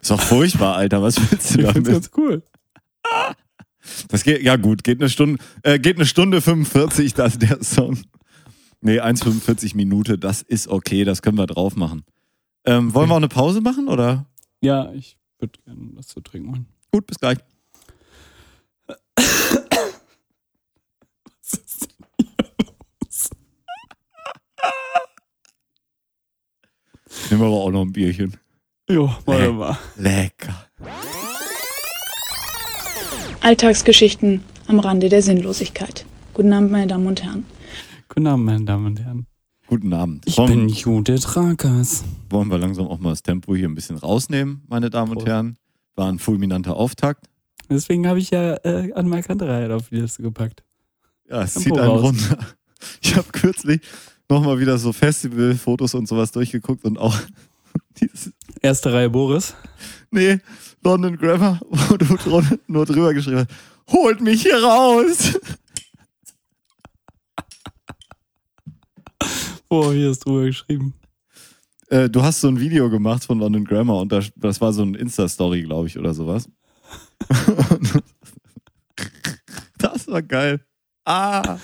Ist doch furchtbar, Alter. Was willst du Ich find's damit? ganz cool. Das geht, ja gut, geht eine Stunde, äh, geht eine Stunde 45, das der Song. Nee, 1,45 Minute, das ist okay, das können wir drauf machen. Ähm, wollen wir auch eine Pause machen oder? Ja, ich würde gerne was zu trinken holen. Gut, bis gleich. Was ist denn hier los? Nehmen wir aber auch noch ein Bierchen. Jo, warte mal. Lecker. Alltagsgeschichten am Rande der Sinnlosigkeit. Guten Abend, meine Damen und Herren. Guten Abend, meine Damen und Herren. Guten Abend. Ich wollen, bin Judith Rakas. wollen wir langsam auch mal das Tempo hier ein bisschen rausnehmen, meine Damen und Prost. Herren. War ein fulminanter Auftakt. Deswegen habe ich ja äh, an Kanterei auf die Liste gepackt. Ja, es Tempo zieht einen raus. runter. Ich habe kürzlich nochmal wieder so Festivalfotos und sowas durchgeguckt und auch Erste Reihe Boris. Nee, London Grammar, wo du nur drüber geschrieben hast. Holt mich hier raus! Oh, hier ist drüber geschrieben. Äh, du hast so ein Video gemacht von London Grammar und das, das war so ein Insta-Story, glaube ich, oder sowas. das war geil. Ah!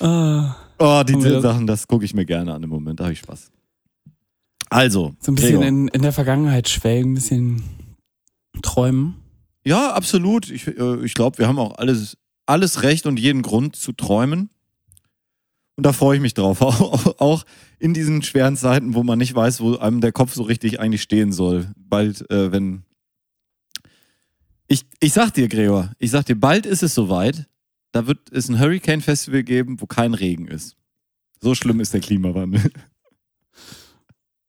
Ah, Oh, das- Sachen, das gucke ich mir gerne an im Moment, da habe ich Spaß. Also, so ein bisschen in, in der Vergangenheit schwelgen, ein bisschen träumen. Ja, absolut. Ich, äh, ich glaube, wir haben auch alles, alles Recht und jeden Grund zu träumen. Und da freue ich mich drauf. Auch, in diesen schweren Zeiten, wo man nicht weiß, wo einem der Kopf so richtig eigentlich stehen soll. Bald, äh, wenn. Ich, ich sag dir, Gregor, ich sag dir, bald ist es soweit. Da wird es ein Hurricane Festival geben, wo kein Regen ist. So schlimm ist der Klimawandel.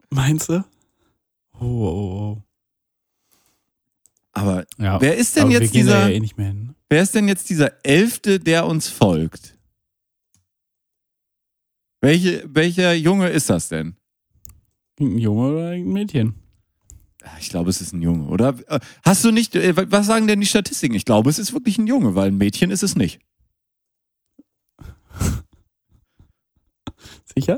Meinst du? Oh, oh, oh. Aber Ja. wer ist denn Aber wir jetzt dieser, ja eh nicht mehr hin. wer ist denn jetzt dieser Elfte, der uns folgt? Welche, welcher Junge ist das denn? Ein Junge oder ein Mädchen? Ah, Ich glaube, es ist ein Junge, oder? Hast du nicht, äh, was sagen denn die Statistiken? Ich glaube, es ist wirklich ein Junge, weil ein Mädchen ist es nicht. Sicher?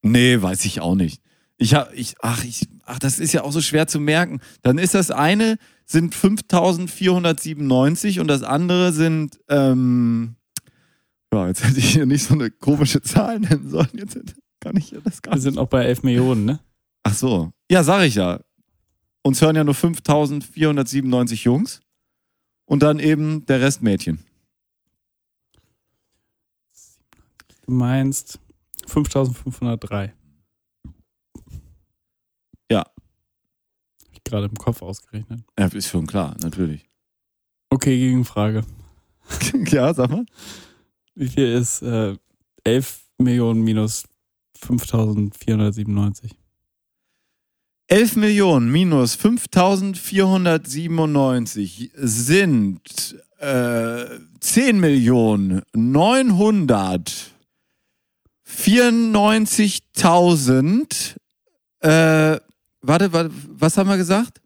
Nee, weiß ich auch nicht. Ich hab, ich, ach, ich, ach, das ist ja auch so schwer zu merken. Dann ist das eine sind 5497 und das andere sind, ähm, ja, jetzt hätte ich hier nicht so eine komische Zahl nennen sollen. Jetzt hätte, kann ich ja das gar Wir nicht. sind auch bei 11 Millionen, ne? Ach so. Ja, sag ich ja. Uns hören ja nur 5497 Jungs und dann eben der Rest Mädchen. Du meinst 5503. Ja. Hab ich gerade im Kopf ausgerechnet. Ja, ist schon klar, natürlich. Okay, Gegenfrage. ja, sag mal. Wie viel ist äh, 11 Millionen minus 5497? 11 Millionen minus 5497 sind äh, 10 Millionen 994.000 äh, warte, warte, was haben wir gesagt?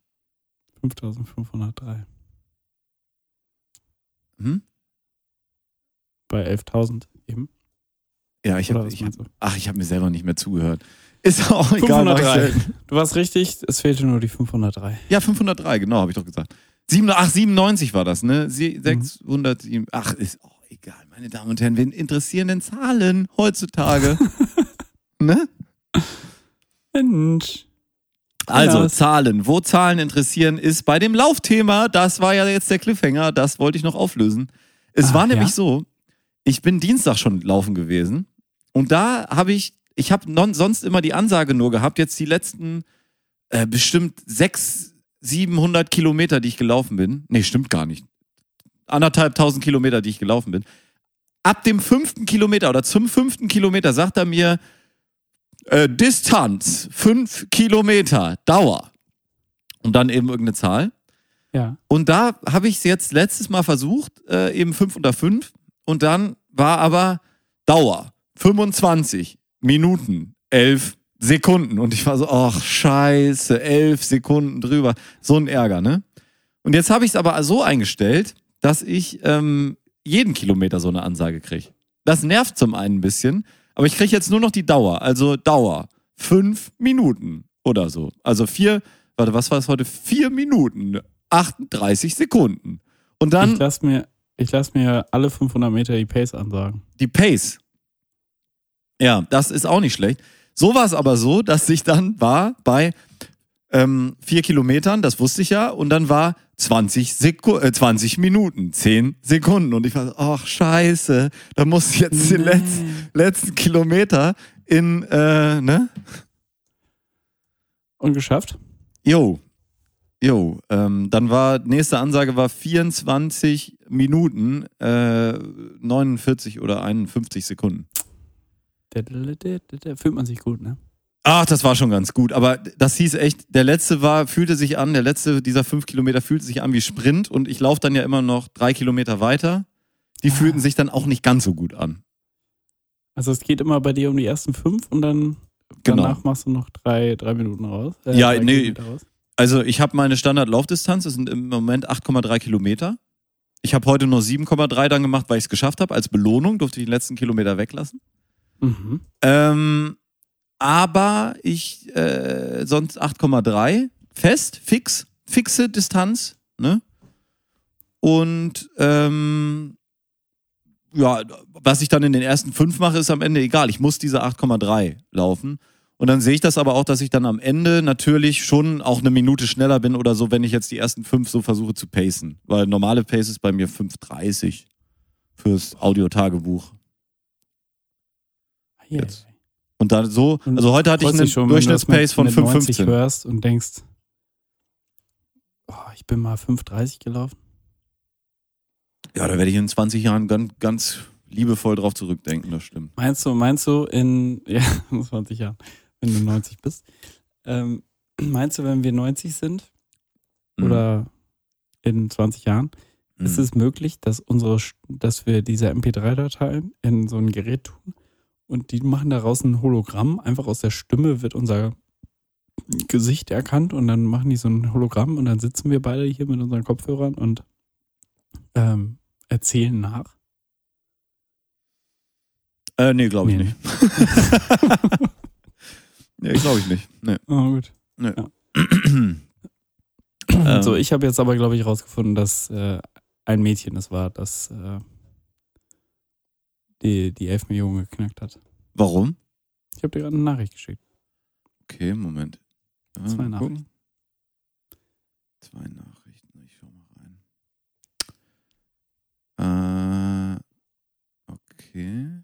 5503. Hm? Bei 11.000 eben. Ja, ich habe ach, ich habe mir selber nicht mehr zugehört. Ist auch egal. mach ich 503. selten. Du warst richtig, es fehlte nur die 503. Ja, 503, genau, habe ich doch gesagt. Sieben, ach, 97 war das, ne? Sie, Mhm. 607. Ach, ist auch egal, meine Damen und Herren. Wen interessieren denn Zahlen heutzutage? ne? Mensch. Also, Ja. Zahlen. Wo Zahlen interessieren, ist bei dem Laufthema. Das war ja jetzt der Cliffhanger. Das wollte ich noch auflösen. Es Ah, war nämlich ja? so, ich bin Dienstag schon laufen gewesen. Und da habe ich, ich habe sonst immer die Ansage nur gehabt, jetzt die letzten äh, bestimmt 600, 700 Kilometer, die ich gelaufen bin. Nee, stimmt gar nicht. Anderthalb tausend Kilometer, die ich gelaufen bin. Ab dem fünften Kilometer oder zum fünften Kilometer sagt er mir, Äh, Distanz, 5 Kilometer, Dauer. Und dann eben irgendeine Zahl. Ja. Und da habe ich es jetzt letztes Mal versucht, äh, eben 5 unter 5. Und dann war aber Dauer 25 Minuten, 11 Sekunden. Und ich war so, ach scheiße, 11 Sekunden drüber. So ein Ärger, ne? Und jetzt habe ich es aber so eingestellt, dass ich ähm, jeden Kilometer so eine Ansage kriege. Das nervt zum einen ein bisschen, aber ich kriege jetzt nur noch die Dauer. Also Dauer. Fünf Minuten oder so. Also vier, warte, was war es heute? Vier Minuten, 38 Sekunden. Und Ich dann lass mir, ich lass mir alle 500 Meter die Pace ansagen. die Pace. Ja, das ist auch nicht schlecht. So war es aber so, dass ich dann war bei ähm, vier Kilometern, das wusste ich ja, und dann war 20, Seku äh, 20 Minuten, 10 Sekunden. Und ich war so, ach scheiße, da muss ich jetzt den letzten, letzten Kilometer in, äh, ne? Und geschafft? Jo. Jo, ähm, dann war, nächste Ansage war 24 Minuten, äh, 49 oder 51 Sekunden. Da, fühlt man sich gut, ne? Ach, das war schon ganz gut. Aber das hieß echt, der letzte war, fühlte sich an, der letzte dieser fünf Kilometer fühlte sich an wie Sprint und ich laufe dann ja immer noch drei Kilometer weiter. Die Ah. fühlten sich dann auch nicht ganz so gut an. Also es geht immer bei dir um die ersten fünf und dann Genau. danach machst du noch drei, drei Minuten raus. Äh, Ja, nee. Raus. Also ich habe meine Standardlaufdistanz, das sind im Moment 8,3 Kilometer. Ich habe heute nur 7,3 dann gemacht, weil ich es geschafft habe. Als Belohnung durfte ich den letzten Kilometer weglassen. Mhm. Ähm, aber ich äh, sonst 8,3 fest, fix, fixe Distanz, ne? Und ähm, ja, was ich dann in den ersten fünf mache, ist am Ende egal. Ich muss diese 8,3 laufen. Und dann sehe ich das aber auch, dass ich dann am Ende natürlich schon auch eine Minute schneller bin oder so, wenn ich jetzt die ersten fünf so versuche zu pacen. Weil normale Pace ist bei mir 5,30 fürs Audiotagebuch. Jetzt. Und dann so, also heute hatte ich einen schon, wenn du das Durchschnittspace von mit, mit 90 5,15. hörst und denkst, oh, ich bin mal 5,30 gelaufen. Ja, da werde ich in 20 Jahren ganz, ganz liebevoll drauf zurückdenken, das stimmt. Meinst du, meinst du in, ja, in 20 Jahren, wenn du 90 bist, ähm, meinst du, wenn wir 90 sind Mhm. oder in 20 Jahren, Mhm. ist es möglich, dass unsere, dass wir diese MP3-Dateien in so ein Gerät tun und die machen daraus ein Hologramm. Einfach aus der Stimme wird unser Gesicht erkannt und dann machen die so ein Hologramm und dann sitzen wir beide hier mit unseren Kopfhörern und ähm, erzählen nach. Äh, nee, glaube ich Nee. nicht. nee, glaube ich nicht. Nee. Oh, gut. Ähm. so, ich habe jetzt aber, glaube ich, rausgefunden, dass äh, ein Mädchen es war, das äh, die, die 11 Millionen geknackt hat. Warum? Ich habe dir gerade eine Nachricht geschickt. Okay, Moment. Ja, Zwei mal gucken. Nachrichten. Zwei Nachrichten, ich schau mal rein. Äh, okay.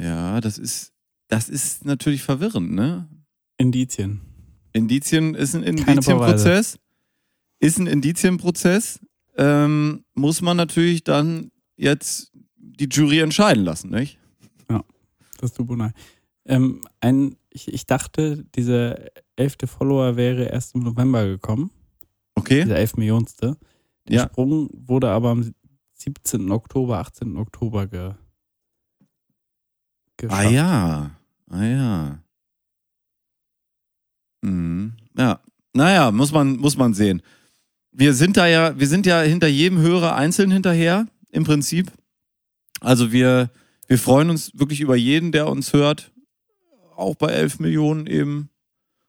Ja, das ist, das ist natürlich verwirrend, ne? Indizien. Indizien ist ein Indizienprozess. Ist ein Indizienprozess. Ähm, muss man natürlich dann jetzt die Jury entscheiden lassen, nicht? Das tut mir leid. Ähm, ein, ich, ich dachte, dieser elfte Follower wäre erst im November gekommen. Okay. Dieser elf Millionste. Der Ja. Sprung wurde aber am 17. Oktober, 18. Oktober ge, Ah geschafft. ja. Ah ja. Mhm. Ja. Naja, muss man, muss man sehen. Wir sind da ja, wir sind ja hinter jedem Hörer einzeln hinterher, im Prinzip. Also wir, wir freuen uns wirklich über jeden, der uns hört. Auch bei 11 Millionen eben.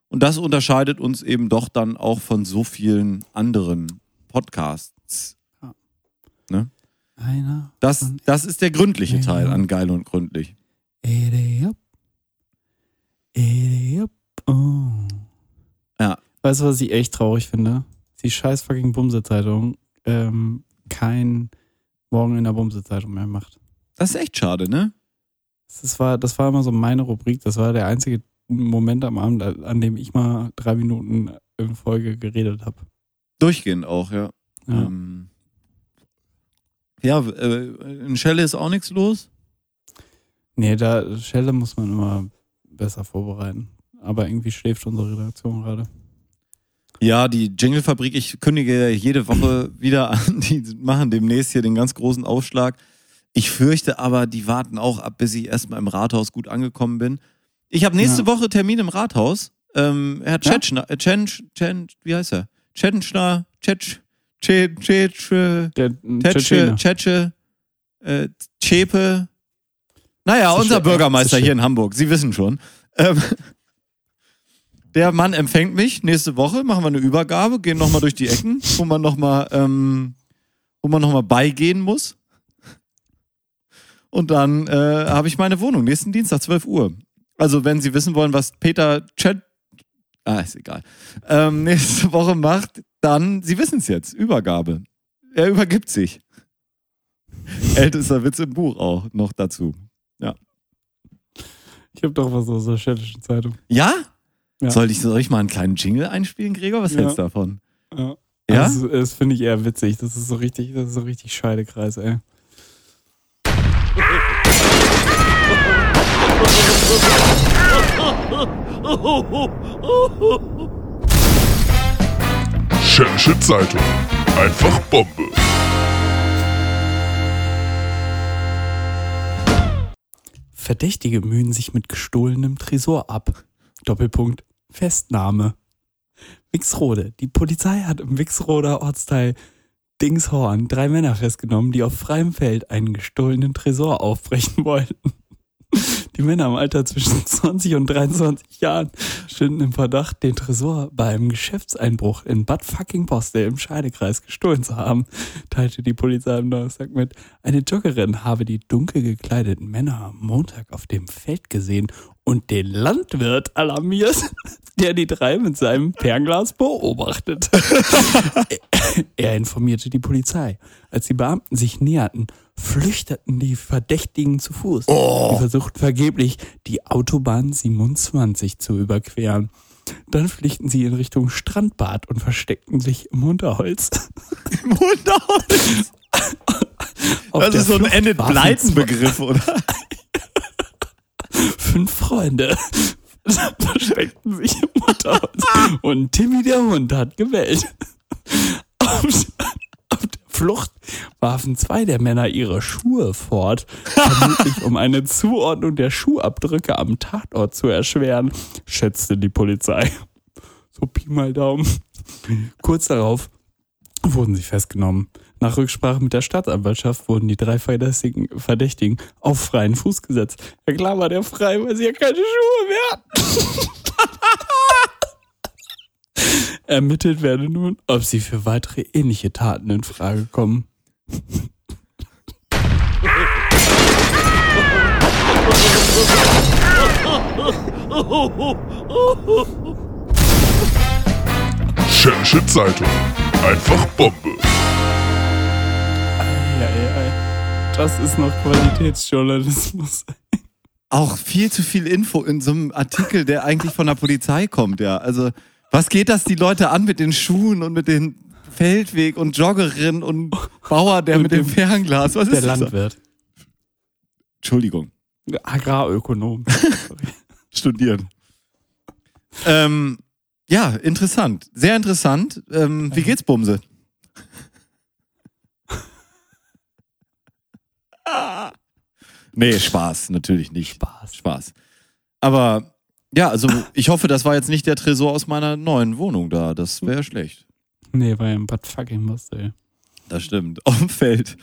Und das unterscheidet uns eben doch dann auch von so vielen anderen Podcasts. Einer. Das, das ist der gründliche Teil an Geil und Gründlich. Idiot. Idiot. Oh. Ja. Weißt du, was ich echt traurig finde? Die scheiß fucking Bumse-Zeitung ähm, kein Morgen in der Bumse-Zeitung mehr macht. Das ist echt schade, ne? Das war, das war immer so meine Rubrik. Das war der einzige Moment am Abend, an dem ich mal drei Minuten in Folge geredet habe. Durchgehend auch, ja. Ja. Ähm, ja, äh, in Schelle ist auch nichts los. Nee, da Schelle muss man immer besser vorbereiten. Aber irgendwie schläft unsere Redaktion gerade. Ja, die Jingle-Fabrik, ich kündige jede Woche wieder an. Die machen demnächst hier den ganz großen Aufschlag. Ich fürchte aber, die warten auch ab, bis ich erstmal im Rathaus gut angekommen bin. Ich habe nächste Ja. Woche Termin im Rathaus. Ähm, Herr Ja? Tschetschner, äh, Tschensch, Tschensch, wie heißt er? Tschetschner, Tschetsch, Tschetsch, Tschetsch, Tetsche, Tschetschener. Tschetsche, äh, Zschäpe. Naja, unser schön. Bürgermeister hier in Hamburg, Sie wissen schon. Ähm, der Mann empfängt mich nächste Woche, machen wir eine Übergabe, gehen nochmal durch die Ecken, wo man nochmal ähm, wo man noch mal beigehen muss. Und dann äh, habe ich meine Wohnung, nächsten Dienstag, 12 Uhr. Also, wenn Sie wissen wollen, was Peter Chet. Ah, ist egal. Ähm, nächste Woche macht, dann, Sie wissen es jetzt, Übergabe. Er übergibt sich. Ältester Witz im Buch auch noch dazu. Ich habe doch was aus der städtischen Zeitung. Ja? Ja. Soll, ich, soll ich mal einen kleinen Jingle einspielen, Gregor? Was Ja. hältst du davon? Ja. Ja? Also, das finde ich eher witzig. Das ist so richtig, das ist so richtig Scheidekreis, ey. Schädische Zeitung. Einfach Bombe. Verdächtige mühen sich mit gestohlenem Tresor ab. Doppelpunkt Festnahme. Wixrode. Die Polizei hat im Wixroder Ortsteil Dingshorn drei Männer festgenommen, die auf freiem Feld einen gestohlenen Tresor aufbrechen wollten. Die Männer im Alter zwischen 20 und 23 Jahren stünden im Verdacht, den Tresor bei einem Geschäftseinbruch in Bad fucking Bostel im Scheidekreis gestohlen zu haben, teilte die Polizei am Donnerstag mit. Eine Joggerin habe die dunkel gekleideten Männer am Montag auf dem Feld gesehen und den Landwirt alarmiert, der die drei mit seinem Fernglas beobachtet. Er informierte die Polizei. Als die Beamten sich näherten, flüchteten die Verdächtigen zu Fuß. Die versuchten vergeblich, die Autobahn 27 zu überqueren. Dann flichten sie in Richtung Strandbad und versteckten sich im Unterholz. Wunderholz. Auf Das ist so ein Blyton-Begriff, oder? Fünf Freunde versteckten sich im Unterholz und Timmy der Hund hat gewellt. Auf, auf der Flucht warfen zwei der Männer ihre Schuhe fort, vermutlich um eine Zuordnung der Schuhabdrücke am Tatort zu erschweren, schätzte die Polizei. So Pi mal Daumen. Kurz darauf wurden sie festgenommen. Nach Rücksprache mit der Staatsanwaltschaft wurden die drei Verdächtigen, auf freien Fuß gesetzt. Ja klar war der frei, weil sie ja keine Schuhe mehr hatten. Ermittelt werde nun, ob sie für weitere ähnliche Taten in Frage kommen. Schädische Zeitung. Einfach Bombe. Ja, ja. Das ist noch Qualitätsjournalismus. Auch viel zu viel Info in so einem Artikel, der eigentlich von der Polizei kommt, ja. Also, was geht das die Leute an mit den Schuhen und mit dem Feldweg und Joggerin und Bauer, der Und mit dem dem- Fernglas? Was Der ist das? Landwirt. Entschuldigung, Agrarökonom. studiert. Ähm, ja, interessant. Sehr interessant. Ähm, wie geht's, Bumse? Nee, Spaß, natürlich nicht. Spaß. Spaß. Aber ja, also ich hoffe, das war jetzt nicht der Tresor aus meiner neuen Wohnung da. Das wäre schlecht. Nee, war ja ein Bad fucking Bostel. Das stimmt. Auf dem Feld.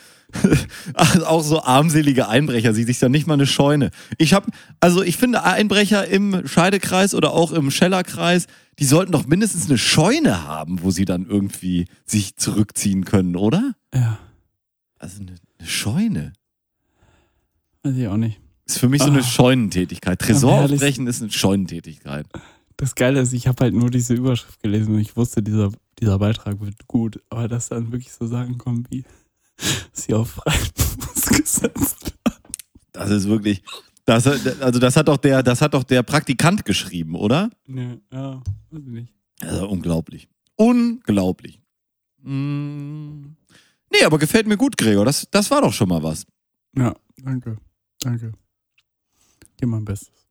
Ach, auch so armselige Einbrecher, sie sich ja nicht mal eine Scheune. Ich habe, also ich finde Einbrecher im Scheidekreis oder auch im Schellerkreis, die sollten doch mindestens eine Scheune haben, wo sie dann irgendwie sich zurückziehen können, oder? Ja, Also eine, eine Scheune. Weiß ich auch nicht. Ist für mich so eine Ah. Scheunentätigkeit. Tresor aufbrechen ist eine Scheunentätigkeit. Das Geile ist, ich habe halt nur diese Überschrift gelesen und ich wusste, dieser, dieser Beitrag wird gut. Aber dass dann wirklich so Sachen kommen wie sie auf freien Fuß gesetzt. Das ist wirklich. Das, also das hat doch der, das hat doch der Praktikant geschrieben, oder? Nee, ja, weiß ich nicht. Also unglaublich. Unglaublich. Mm. Nee, aber gefällt mir gut, Gregor. Das, das war doch schon mal was. Ja, danke. Danke. Gib mein Bestes.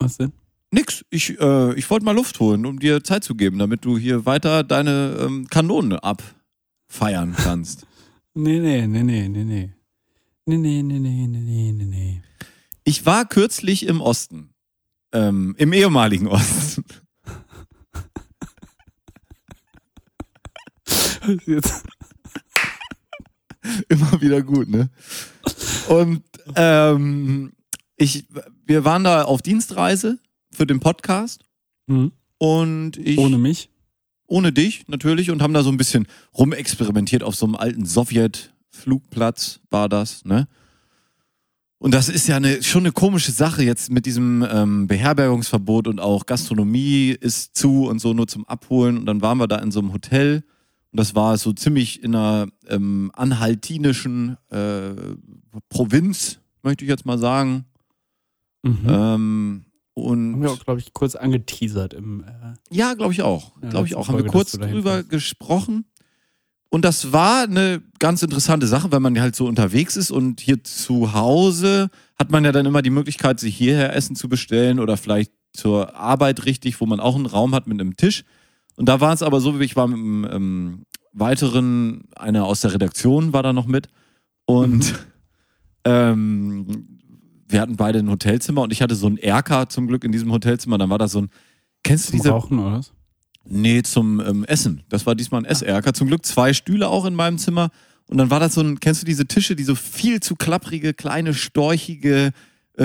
Was denn? Nix. Ich, äh, ich wollte mal Luft holen, um dir Zeit zu geben, damit du hier weiter deine ähm, Kanone abfeiern kannst. Nee, nee, nee, nee, nee, nee. Nee, nee, nee, nee, nee, nee, nee. Ich war kürzlich im Osten. Ähm, Im ehemaligen Osten. Jetzt. Immer wieder gut, ne? Und ähm, ich, wir waren da auf Dienstreise für den Podcast Mhm. und ich Ohne mich? ohne dich natürlich und haben da so ein bisschen rumexperimentiert auf so einem alten Sowjet-Flugplatz war das, ne? Und das ist ja eine, schon eine komische Sache jetzt mit diesem ähm, Beherbergungsverbot und auch Gastronomie ist zu und so nur zum Abholen. Und dann waren wir da in so einem Hotel das war so ziemlich in einer ähm, anhaltinischen äh, Provinz, möchte ich jetzt mal sagen. Mhm. Ähm, Haben wir auch, und glaube ich, kurz angeteasert im. Äh, ja, glaube ich auch. Ja, glaube ich auch. Haben wir Folge, kurz drüber fährst. gesprochen. Und das war eine ganz interessante Sache, wenn man halt so unterwegs ist und hier zu Hause hat man ja dann immer die Möglichkeit, sich hierher Essen zu bestellen oder vielleicht zur Arbeit richtig, wo man auch einen Raum hat mit einem Tisch. Und da war es aber so, wie ich war mit einem ähm, weiteren, einer aus der Redaktion war da noch mit. Und ähm, wir hatten beide ein Hotelzimmer und ich hatte so ein Erker zum Glück in diesem Hotelzimmer. Dann war da so ein, kennst du zum diese Rauchen oder was? Nee, zum ähm, Essen. Das war diesmal ein Esserker. Zum Glück zwei Stühle auch in meinem Zimmer. Und dann war das so ein, kennst du diese Tische, die so viel zu klapprige, kleine, storchige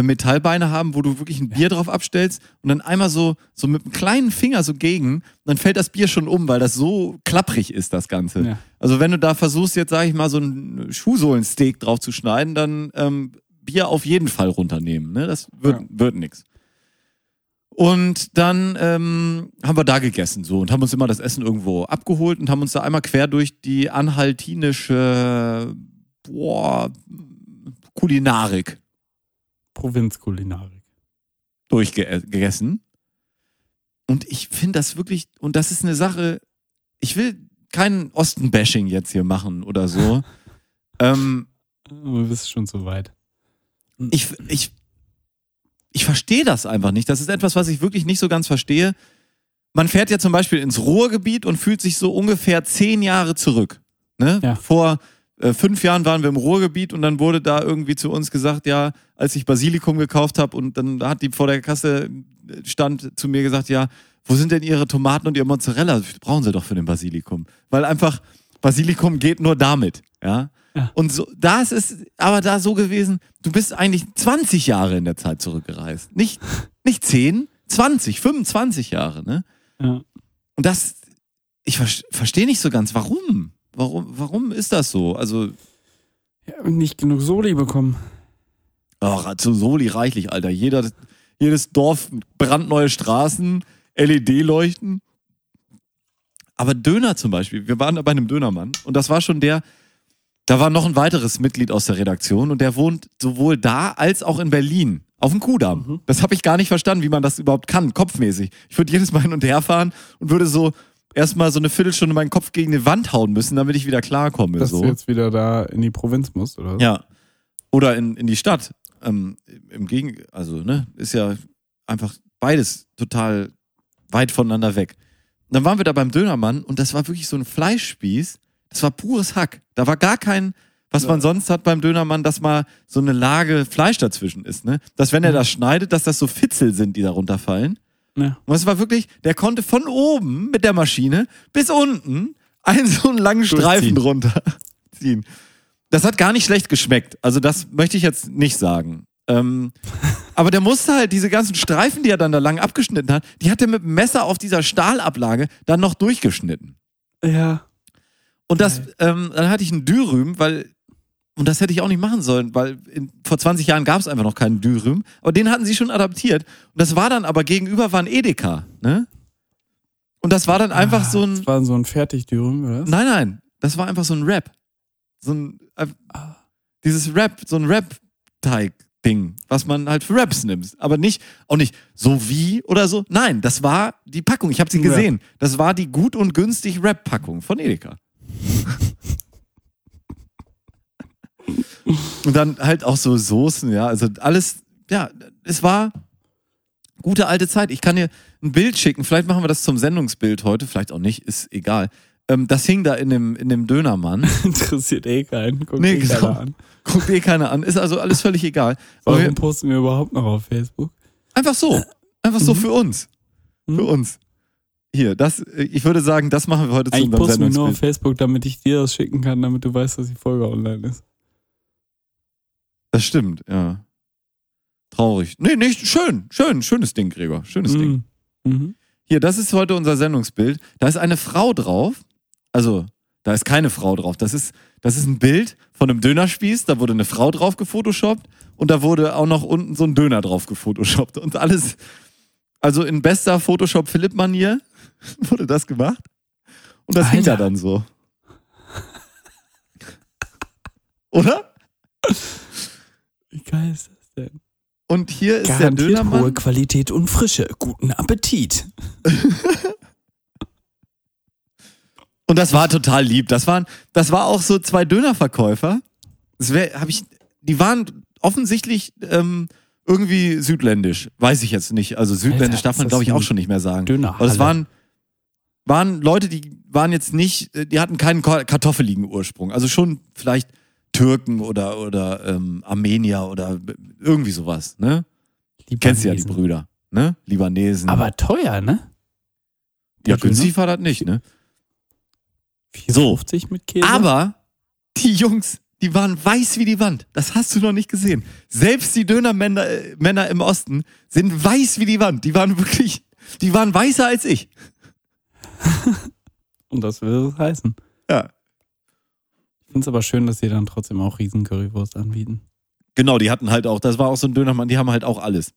Metallbeine haben, wo du wirklich ein Bier drauf abstellst und dann einmal so, so mit einem kleinen Finger so gegen, dann fällt das Bier schon um, weil das so klapprig ist, das Ganze. Ja. Also wenn du da versuchst, jetzt sage ich mal, so ein Schuhsohlensteak drauf zu schneiden, dann ähm, Bier auf jeden Fall runternehmen. Ne? Das wird, Ja. wird nix. Und dann ähm, haben wir da gegessen so und haben uns immer das Essen irgendwo abgeholt und haben uns da einmal quer durch die anhaltinische boah, Kulinarik Provinzkulinarik. durchgegessen. Und ich finde das wirklich, und das ist eine Sache, ich will kein Osten-Bashing jetzt hier machen oder so. ähm, Du bist schon so weit. ich, ich, ich verstehe das einfach nicht. Das ist etwas, was ich wirklich nicht so ganz verstehe. Man fährt ja zum Beispiel ins Ruhrgebiet und fühlt sich so ungefähr zehn Jahre zurück. Ne? Ja. Vor äh, fünf Jahren waren wir im Ruhrgebiet und dann wurde da irgendwie zu uns gesagt, ja, als ich Basilikum gekauft habe und dann hat die vor der Kasse äh, stand zu mir gesagt, ja, wo sind denn Ihre Tomaten und Ihr Mozzarella? Brauchen Sie doch für den Basilikum. Weil einfach Basilikum geht nur damit, ja. Ja. Und so, da ist es aber da so gewesen, du bist eigentlich 20 Jahre in der Zeit zurückgereist. Nicht, nicht 10, 20, 25 Jahre, ne? Ja. Und das, ich ver verstehe nicht so ganz, warum? Warum, warum ist das so? Also, ja nicht genug Soli bekommen. ach, zu Soli reichlich, Alter. Jeder, jedes Dorf, brandneue Straßen, LED-Leuchten. Aber Döner zum Beispiel, wir waren da bei einem Dönermann und das war schon der, da war noch ein weiteres Mitglied aus der Redaktion und der wohnt sowohl da als auch in Berlin. Auf dem Kudamm. Das habe ich gar nicht verstanden, wie man das überhaupt kann, kopfmäßig. Ich würde jedes Mal hin und her fahren und würde so erstmal so eine Viertelstunde meinen Kopf gegen eine Wand hauen müssen, damit ich wieder klarkomme. Dass so. du jetzt wieder da in die Provinz musst, oder? Ja. Oder in, in die Stadt. Ähm, Im Gegen, also, ne, ist ja einfach beides total weit voneinander weg. Und dann waren wir da beim Dönermann und das war wirklich so ein Fleischspieß. Das war pures Hack. Da war gar kein, was man sonst hat beim Dönermann, dass mal so eine Lage Fleisch dazwischen ist, ne? Dass wenn er das schneidet, dass das so Fitzel sind, die da runterfallen. Ja. Und es war wirklich, der konnte von oben mit der Maschine bis unten einen so einen langen Streifen runterziehen. Das hat gar nicht schlecht geschmeckt. Also das möchte ich jetzt nicht sagen. Ähm, aber der musste halt diese ganzen Streifen, die er dann da lang abgeschnitten hat, die hat er mit dem Messer auf dieser Stahlablage dann noch durchgeschnitten. Ja. Und das, ähm, dann hatte ich einen Dürüm, weil, und das hätte ich auch nicht machen sollen, weil in, vor 20 Jahren gab es einfach noch keinen Dürüm, aber den hatten sie schon adaptiert. Und das war dann aber gegenüber war ein Edeka, ne? Und das war dann einfach so ein, Das war so ein Fertigdürüm, oder? nein, nein, das war einfach so ein Rap. So ein, äh, dieses Rap, so ein Rap-Teig-Ding, was man halt für Raps nimmt. Aber nicht, auch nicht so wie oder so. Nein, das war die Packung. Ich habe sie gesehen. Das war die gut und günstig Rap-Packung von Edeka. Und dann halt auch so Soßen, ja. Also alles, ja, es war gute alte Zeit. Ich kann dir ein Bild schicken. Vielleicht machen wir das zum Sendungsbild heute. Vielleicht auch nicht, ist egal. Ähm, das hing da in dem, in dem Dönermann. Interessiert eh keinen. Guckt Nee, eh keiner genau. an. Guckt eh keiner an. Ist also alles völlig egal. Warum wir, posten wir überhaupt noch auf Facebook? einfach so. Einfach so für uns. Für Mhm. uns. Hier, das, ich würde sagen, das machen wir heute zu Eigentlich unserem posten wir nur auf Sendungsbild. Facebook, damit ich dir das schicken kann, damit du weißt, dass die Folge online ist. Das stimmt, ja. Traurig. Nee, nicht, schön, schön, schönes Ding, Gregor. Schönes Ding. Mhm. Mhm. Hier, das ist heute unser Sendungsbild. Da ist eine Frau drauf. Also, da ist keine Frau drauf. Das ist, das ist ein Bild von einem Dönerspieß. Da wurde eine Frau drauf gefotoshoppt und da wurde auch noch unten so ein Döner drauf gefotoshoppt. Und alles, also in bester Photoshop-Philipp-Manier wurde das gemacht. Und das hing da Alter. dann so. Oder? Wie geil ist das denn? Und hier ist der Garantiert hohe Dönermann. Qualität und Frische. Guten Appetit. Und das war total lieb. Das waren, das war auch so zwei Dönerverkäufer. Das wär, hab ich, die waren offensichtlich ähm, irgendwie südländisch. Weiß ich jetzt nicht. Also südländisch Alter, darf man, das glaube ich, auch schon nicht mehr sagen. Dönerhalle. Aber es waren, waren Leute, die waren jetzt nicht, äh, die hatten keinen kartoffeligen Ursprung. Also schon vielleicht Türken oder, oder ähm, Armenier oder irgendwie sowas. Ne? Die Kennst du ja die Libanesen. Brüder. Ne? Libanesen. Aber teuer, ne? ja, der günstig war das nicht, ne? 4,50 mit Käse? Aber die Jungs, die waren weiß wie die Wand. Das hast du noch nicht gesehen. Selbst die Dönermänner äh, Männer im Osten sind weiß wie die Wand. Die waren wirklich, die waren weißer als ich. Und das will es heißen. Ja. Ich finde es aber schön, dass sie dann trotzdem auch riesen Currywurst anbieten. Genau, die hatten halt auch, das war auch so ein Dönermann, die haben halt auch alles.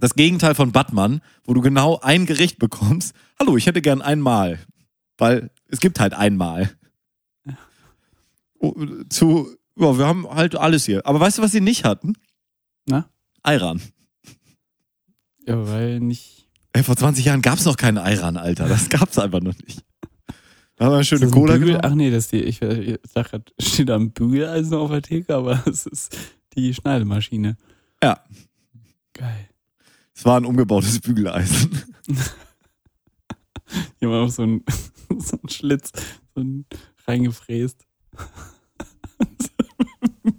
Das Gegenteil von Batman, wo du genau ein Gericht bekommst. Hallo, ich hätte gern einmal. Weil es gibt halt einmal. Oh, Zu, ja, wir haben halt alles hier. Aber weißt du, was sie nicht hatten? Na? Ayran. Ja, weil nicht. Ey, vor 20 Jahren gab es noch keinen Ayran, Alter. Das gab's einfach noch nicht. Haben wir eine schöne ein Cola genommen. Ach nee, das ist die, ich, ich sag grad, steht da ein Bügeleisen auf der Theke, aber es ist die Schneidemaschine. Ja, Geil. es war ein umgebautes Bügeleisen. Jemand auf so einen, so einen Schlitz so einen reingefräst.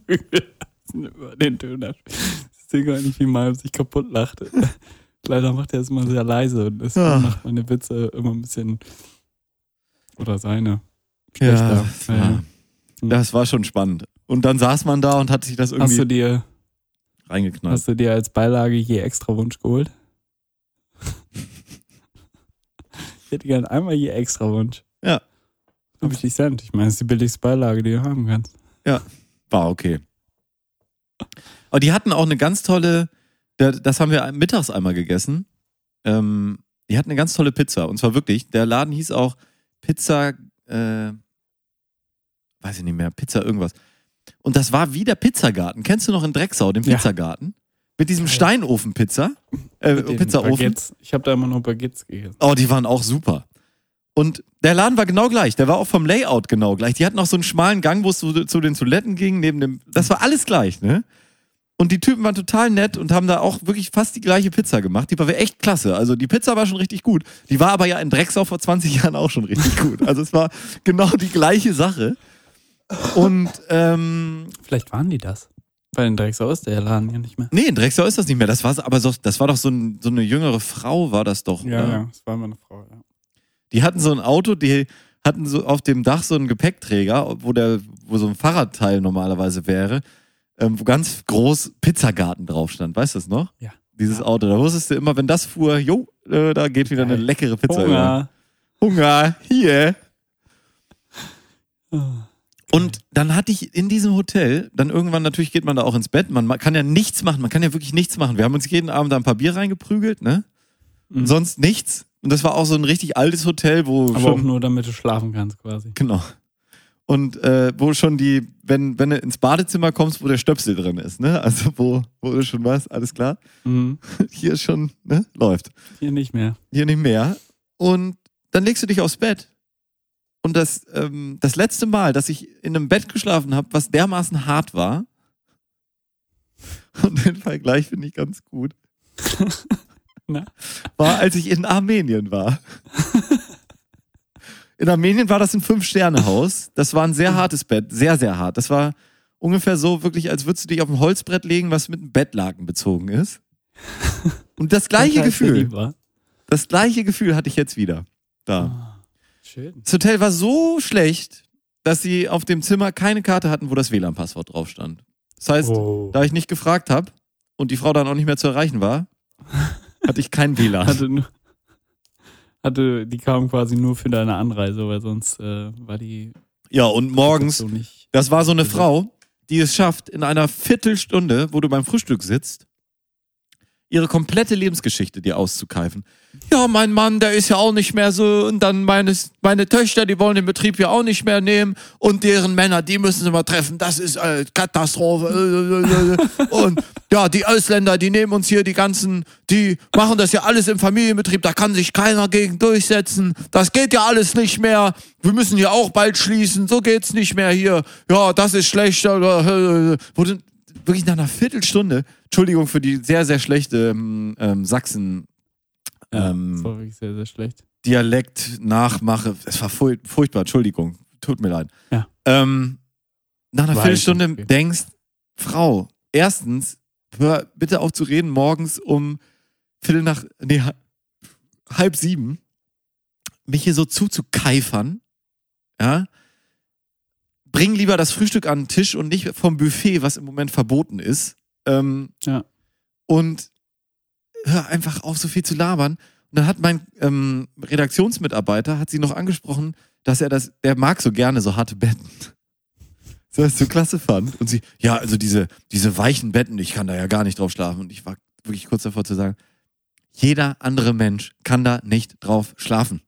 Bügeleisen über den Döner. Ich sehe gar nicht, wie Malm sich kaputt lachte. Leider macht er es immer sehr leise und das Ah. macht meine Witze immer ein bisschen. Oder seine. Ja, Schlechter. das war, das war schon spannend. Und dann saß man da und hat sich das Hast du irgendwie dir, reingeknallt. hast du dir als Beilage je extra Wunsch geholt? ich hätte gern einmal je extra Wunsch. Ja. 50 Cent. Ich meine, das ist die billigste Beilage, die du haben kannst. War okay. Aber die hatten auch eine ganz tolle, da- das haben wir mittags einmal gegessen. Ähm, die hatten eine ganz tolle Pizza. Und zwar wirklich, der Laden hieß auch Pizza, äh, weiß ich nicht mehr, Pizza irgendwas. Und das war wie der Pizzagarten. Kennst du noch in Drecksau, den Ja. Pizzagarten? Mit diesem. Steinofen-Pizza. Äh, Pizzaofen. Baguettes. Ich habe da immer noch Baguettes gegessen. Oh, die waren auch super. Und der Laden war genau gleich. Der war auch vom Layout genau gleich. Die hatten auch so einen schmalen Gang, wo es zu, zu den Toiletten ging, neben dem. Das war alles gleich, ne? Und die Typen waren total nett und haben da auch wirklich fast die gleiche Pizza gemacht. Die war echt klasse. Also die Pizza war schon richtig gut. Die war aber ja in Drecksau vor 20 Jahren auch schon richtig gut. Also es war genau die gleiche Sache. Und ähm, Vielleicht waren die das. Weil in Drecksau ist der Laden ja nicht mehr. nee, in Drecksau ist das nicht mehr. Das war aber so, das war doch so, ein, so eine jüngere Frau, war das doch. oder? das war meine Frau, ja. Die hatten so ein Auto, die hatten so auf dem Dach so einen Gepäckträger, wo der, wo so ein Fahrradteil normalerweise wäre, ähm, wo ganz groß Pizzagarten drauf stand. Weißt du das noch? Ja. Dieses Ja. Auto. Da wusstest du immer, wenn das fuhr, jo, äh, da geht wieder eine leckere Pizza über. Hunger. Hunger, hier. Ah. Und dann hatte ich in diesem Hotel, dann irgendwann natürlich geht man da auch ins Bett. Man ma- kann ja nichts machen, man kann ja wirklich nichts machen. Wir haben uns jeden Abend da ein paar Bier reingeprügelt, ne? Und Mhm. sonst nichts. Und das war auch so ein richtig altes Hotel, wo Aber schon auch nur, damit du schlafen kannst, quasi. Genau. Und äh, wo schon die, wenn, wenn du ins Badezimmer kommst, wo der Stöpsel drin ist, ne? Also wo, wo du schon weißt, alles klar. Mhm. Hier ist schon, ne? Läuft. Hier nicht mehr. Hier nicht mehr. Und dann legst du dich aufs Bett. Und das, ähm, das letzte Mal, dass ich in einem Bett geschlafen habe, was dermaßen hart war, Und den Vergleich finde ich ganz gut. Na? War, als ich in Armenien war. In Armenien war das ein Fünf-Sterne-Haus. Das war ein sehr hartes Bett, sehr, sehr hart. Das war ungefähr so wirklich, als würdest du dich auf ein Holzbrett legen, was mit einem Bettlaken bezogen ist. Und das gleiche Total Gefühl, das gleiche Gefühl hatte ich jetzt wieder. Da. Ah, schön. Das Hotel war so schlecht, dass sie auf dem Zimmer keine Karte hatten, wo das WLAN-Passwort drauf stand. Das heißt, Oh. da ich nicht gefragt habe und die Frau dann auch nicht mehr zu erreichen war, hatte ich kein WLAN. Hatte, nur, hatte die kam quasi nur für deine Anreise, weil sonst äh, war die Ja, und morgens, so das war so eine Frau, die es schafft, in einer Viertelstunde, wo du beim Frühstück sitzt, ihre komplette Lebensgeschichte dir auszukeifen. Ja, mein Mann, der ist ja auch nicht mehr so und dann meine, meine Töchter, die wollen den Betrieb ja auch nicht mehr nehmen und deren Männer, die müssen sie mal treffen. Das ist Katastrophe. Äh, äh. und ja, die Ausländer, die nehmen uns hier die ganzen, die machen das ja alles im Familienbetrieb, da kann sich keiner gegen durchsetzen. Das geht ja alles nicht mehr. Wir müssen hier auch bald schließen, so geht's nicht mehr hier. Ja, das ist schlecht. äh, äh, Wo wirklich nach einer Viertelstunde, Entschuldigung für die sehr, sehr schlechte ähm, ähm, Sachsen ähm, das war wirklich sehr, sehr schlecht. Dialekt nachmache. Es war furch furchtbar, Entschuldigung. Tut mir leid. Ja. Ähm, nach einer Weiß Viertelstunde okay. denkst, Frau, erstens, hör bitte auf zu reden morgens um Viertel nach, nee, ha- halb sieben, mich hier so zuzukeifern, ja. Bring lieber das Frühstück an den Tisch und nicht vom Buffet, was im Moment verboten ist. Ähm, Ja. Und hör einfach auf, so viel zu labern. Und dann hat mein ähm, Redaktionsmitarbeiter hat sie noch angesprochen, dass er das, der mag so gerne so harte Betten. Das so klasse fand. Und sie, ja, also diese, diese weichen Betten, ich kann da ja gar nicht drauf schlafen. Und ich war wirklich kurz davor zu sagen, jeder andere Mensch kann da nicht drauf schlafen.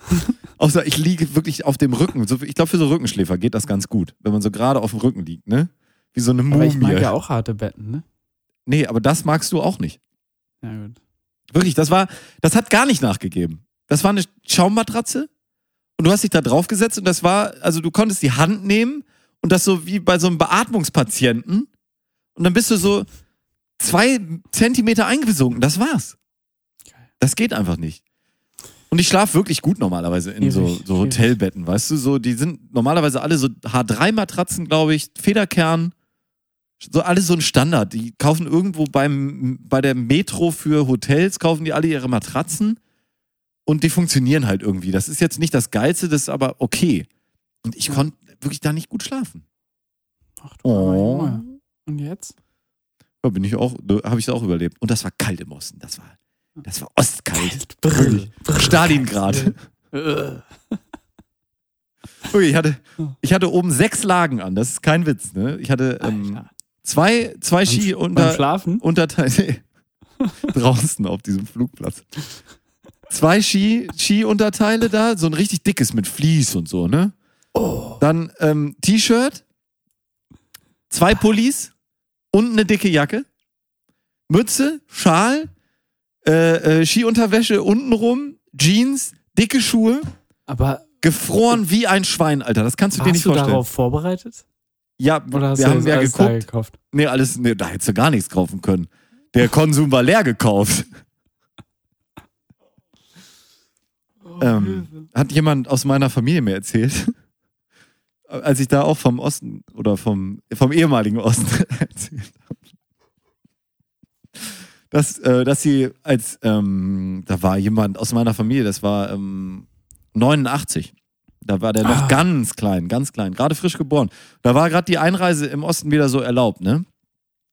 Außer ich liege wirklich auf dem Rücken. Ich glaube, für so Rückenschläfer geht das ganz gut, wenn man so gerade auf dem Rücken liegt, ne? Wie so eine Aber Mumie. ich mag ja auch harte Betten, ne? Nee, aber das magst du auch nicht. Ja, gut. Wirklich, das war, das hat gar nicht nachgegeben. Das war eine Schaummatratze und du hast dich da draufgesetzt und das war, also du konntest die Hand nehmen und das so wie bei so einem Beatmungspatienten und dann bist du so zwei Zentimeter eingesunken. Das war's. Das geht einfach nicht. Und ich schlafe wirklich gut normalerweise in so, so. Hotelbetten, weißt du, so, die sind normalerweise alle so H3-Matratzen, glaube ich, Federkern, so alles so ein Standard. Die kaufen irgendwo beim, bei der Metro für Hotels, kaufen die alle ihre Matratzen und die funktionieren halt irgendwie. Das ist jetzt nicht das Geilste, das ist aber okay. Und ich konnte wirklich da nicht gut schlafen. Ach du Oh. Und jetzt? Da bin ich auch, habe ich auch überlebt. Und das war kalt im Osten. Das war, das war ostkalt. Brr. Stalingrad. Äh. Ui, ich hatte, ich hatte oben sechs Lagen an. Das ist kein Witz, ne? Ich hatte ähm, zwei, zwei Ski Beim unter, Schlafen? Unterteile draußen auf diesem Flugplatz. Zwei Ski, Ski-Unterteile da, so ein richtig dickes mit Vlies und so, ne? Dann ähm, T-Shirt, zwei Pullis und eine dicke Jacke, Mütze, Schal, äh, äh, Skiunterwäsche untenrum, Jeans, dicke Schuhe, Aber gefroren wie ein Schwein, Alter. Das kannst du dir nicht du vorstellen. darauf vorbereitet? Ja, Oder hast wir du haben ja alles da geguckt. gekauft? Nee, alles, nee, da hättest du gar nichts kaufen können. Der Konsum war leer gekauft. ähm, hat jemand aus meiner Familie mir erzählt, als ich da auch vom Osten oder vom, vom ehemaligen Osten erzählt habe. Dass, äh, dass sie als, ähm, da war jemand aus meiner Familie, das war ähm, 89. Da war der noch Ah. ganz klein, ganz klein, gerade frisch geboren. Da war gerade die Einreise im Osten wieder so erlaubt, ne?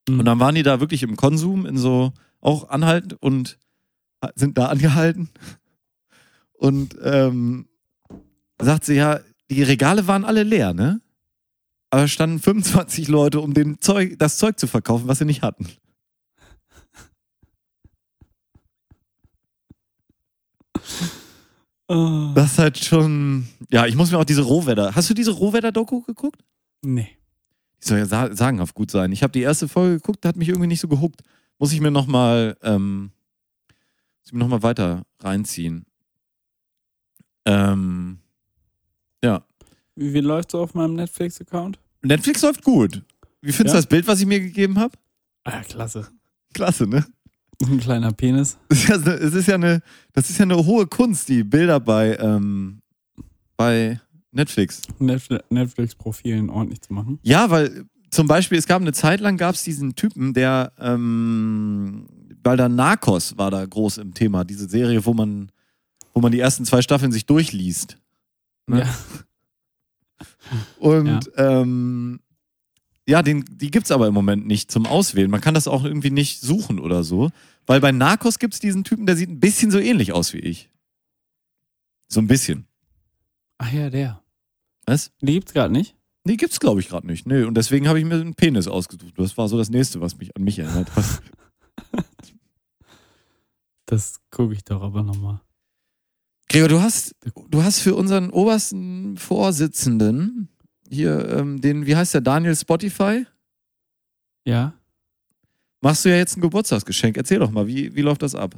Mhm. Und dann waren die da wirklich im Konsum, in so, auch anhalten und sind da angehalten. Und ähm, sagt sie, ja, die Regale waren alle leer, ne? Aber standen 25 Leute, um den Zeug, das Zeug zu verkaufen, was sie nicht hatten. Das ist halt schon. Ja, ich muss mir auch diese Rohwetter. Hast du diese Rohwetter-Doku geguckt? Nee. Die soll ja sa sagenhaft gut sein. Ich habe die erste Folge geguckt, hat mich irgendwie nicht so gehuckt. Muss ich mir nochmal ähm, muss ich mir noch mal weiter reinziehen. Ähm, ja. Wie viel läuft so auf meinem Netflix-Account? Netflix läuft gut. Wie findest du Ja? das Bild, was ich mir gegeben habe? Ah, ja, klasse. Klasse, ne? Ein kleiner Penis. Es ist, ja, eine- es ist ja eine, das ist ja eine hohe Kunst, die Bilder bei, ähm, bei Netflix. Netflix- Netflix-Profilen ordentlich zu machen. Ja, weil zum Beispiel, es gab eine Zeit lang, gab es diesen Typen, der, ähm, weil da Narcos war da groß im Thema, diese Serie, wo man, wo man die ersten zwei Staffeln sich durchliest. Ne? Ja. Und ähm, ja, den, die gibt's aber im Moment nicht zum Auswählen. Man kann das auch irgendwie nicht suchen oder so. Weil bei Narcos gibt's diesen Typen, der sieht ein bisschen so ähnlich aus wie ich. So ein bisschen. Ach ja, der. Was? Die gibt's gerade nicht. Nee, gibt's glaube ich gerade nicht. Nee, und deswegen habe ich mir einen Penis ausgesucht. Das war so das nächste, was mich an mich erinnert hat. Das gucke ich doch aber nochmal. Gregor, du hast, du hast für unseren obersten Vorsitzenden hier, ähm, den, wie heißt der, Daniel Spotify? Ja? Machst du ja jetzt ein Geburtstagsgeschenk. Erzähl doch mal, wie, wie läuft das ab?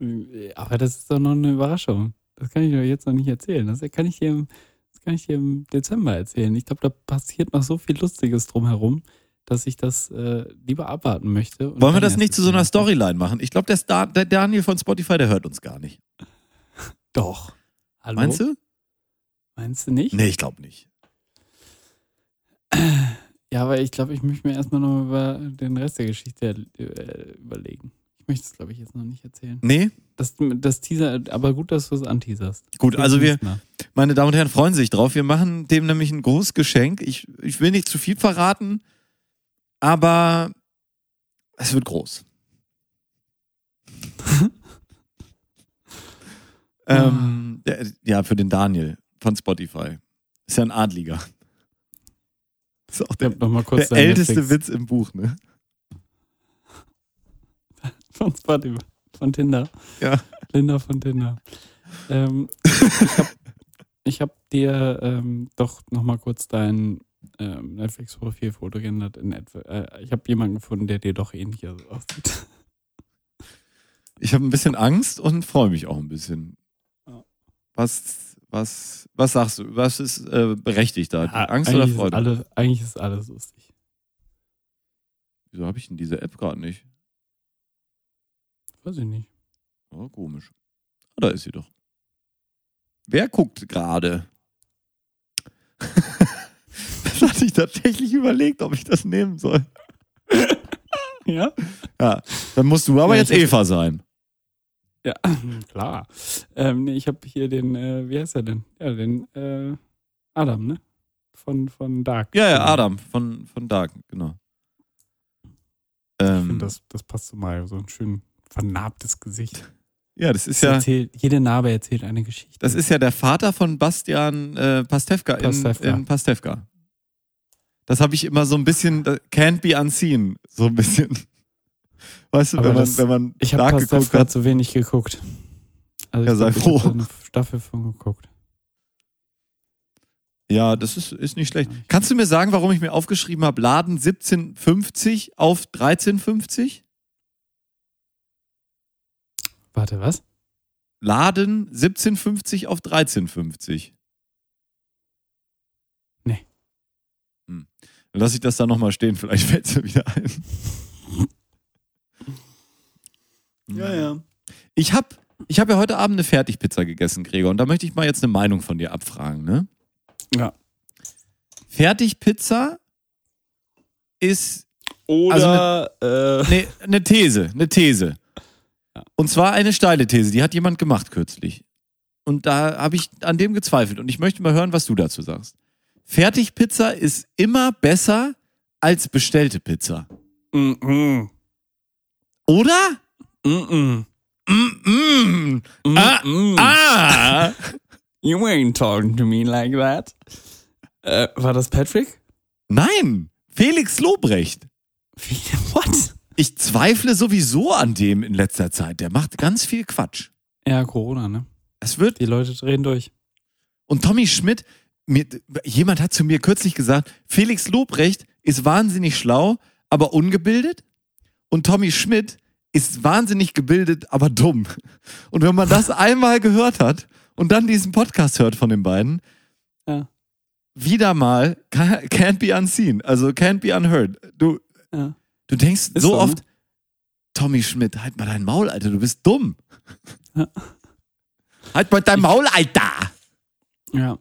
Aber das ist doch noch eine Überraschung. Das kann ich dir jetzt noch nicht erzählen. Das kann ich dir im, das kann ich dir im Dezember erzählen. Ich glaube, da passiert noch so viel Lustiges drumherum, dass ich das äh, lieber abwarten möchte. Wollen wir das nicht zu so einer. Storyline machen? Ich glaube, der, der Daniel von Spotify, der hört uns gar nicht. Doch. Hallo? Meinst du? Meinst du nicht? Nee, ich glaube nicht. Ja, aber ich glaube, ich möchte mir erstmal noch über den Rest der Geschichte äh, überlegen. Ich möchte es, glaube ich, jetzt noch nicht erzählen. Nee? Das, das Teaser, aber gut, dass du es anteaserst. Gut, also wir, meine Damen und Herren, freuen sich drauf. Wir machen dem nämlich ein großes Geschenk. Ich, ich will nicht zu viel verraten, aber es wird groß. ähm, der, ja, für den Daniel von Spotify. Ist ja ein Adliger. Ist auch der, noch mal kurz der älteste Netflix Witz im Buch, ne? von Spotify, von Tinder. Ja. Linda von Tinder. Ähm, ich habe hab dir ähm, doch noch mal kurz dein ähm, Netflix-Profilfoto geändert. In etwa. Äh, ich habe jemanden gefunden, der dir doch ähnlich aussieht. Ich habe ein bisschen Angst und freue mich auch ein bisschen. Was, was, was sagst du? Was ist äh, berechtigt da? Ja, Angst oder Freude? Ist alles, eigentlich ist alles lustig. Wieso habe ich denn diese App gerade nicht? Weiß ich nicht. Oh, komisch. Ah, da ist sie doch. Wer guckt gerade? das hatte ich tatsächlich überlegt, ob ich das nehmen soll. Ja? Ja, dann musst du aber Ja, jetzt Eva sein. Ja, klar. Ähm, nee, ich habe hier den, äh, wie heißt er denn? Ja, den äh, Adam, ne? Von, von Dark. Ja, ja, Adam von, von Dark, genau. Ich Ähm, finde, das, das passt zu Mario. So ein schön vernarbtes Gesicht. ja, das ist Das ja, erzählt, jede Narbe erzählt eine Geschichte. das ist ja der Vater von Bastian äh, Pastewka, Pastewka. In, in Pastewka. Das habe ich immer so ein bisschen, can't be unseen, so ein bisschen. Weißt du, Aber wenn man, das- wenn man ich habe Dark geguckt Pastewka hat. zu wenig geguckt. Also Ja, ich sei ich hab froh. da eine Staffel von geguckt. Ja, das ist, ist nicht schlecht. Kannst du mir sagen, warum ich mir aufgeschrieben habe, Laden 1750 auf 1350? Warte, was? Laden 1750 auf 1350. Nee. Hm. Dann lass ich das da nochmal stehen, vielleicht fällt es mir wieder ein. Ich habe ich hab ja heute Abend eine Fertigpizza gegessen, Gregor, und da möchte ich mal jetzt eine Meinung von dir abfragen, ne? Ja. Fertigpizza ist Oder äh, Nee, eine These, eine These. Ja. Und zwar eine steile These, die hat jemand gemacht kürzlich. Und da habe ich an dem gezweifelt und ich möchte mal hören, was du dazu sagst. Fertigpizza ist immer besser als bestellte Pizza. mm, mm, Oder? Mm, mm, Mm, mm. mm, Ah. Ah! You ain't talking to me like that. Äh, war das Patrick? Nein, Felix Lobrecht. What? Ich zweifle sowieso an dem in letzter Zeit. Der macht ganz viel Quatsch. Ja, Corona, ne? Es wird Die Leute drehen durch. Und Tommy Schmidt, mir, jemand hat zu mir kürzlich gesagt, Felix Lobrecht ist wahnsinnig schlau, aber ungebildet. Und Tommy Schmidt ist wahnsinnig gebildet, aber dumm. Und wenn man das einmal gehört hat und dann diesen Podcast hört von den beiden, Ja. wieder mal ca- can't be unseen, also can't be unheard. Du, Ja. du denkst Ist so so, ne? oft, Tommy Schmidt, halt mal dein Maul, Alter, du bist dumm. Ja. Halt mal dein Maul, Alter. Ja.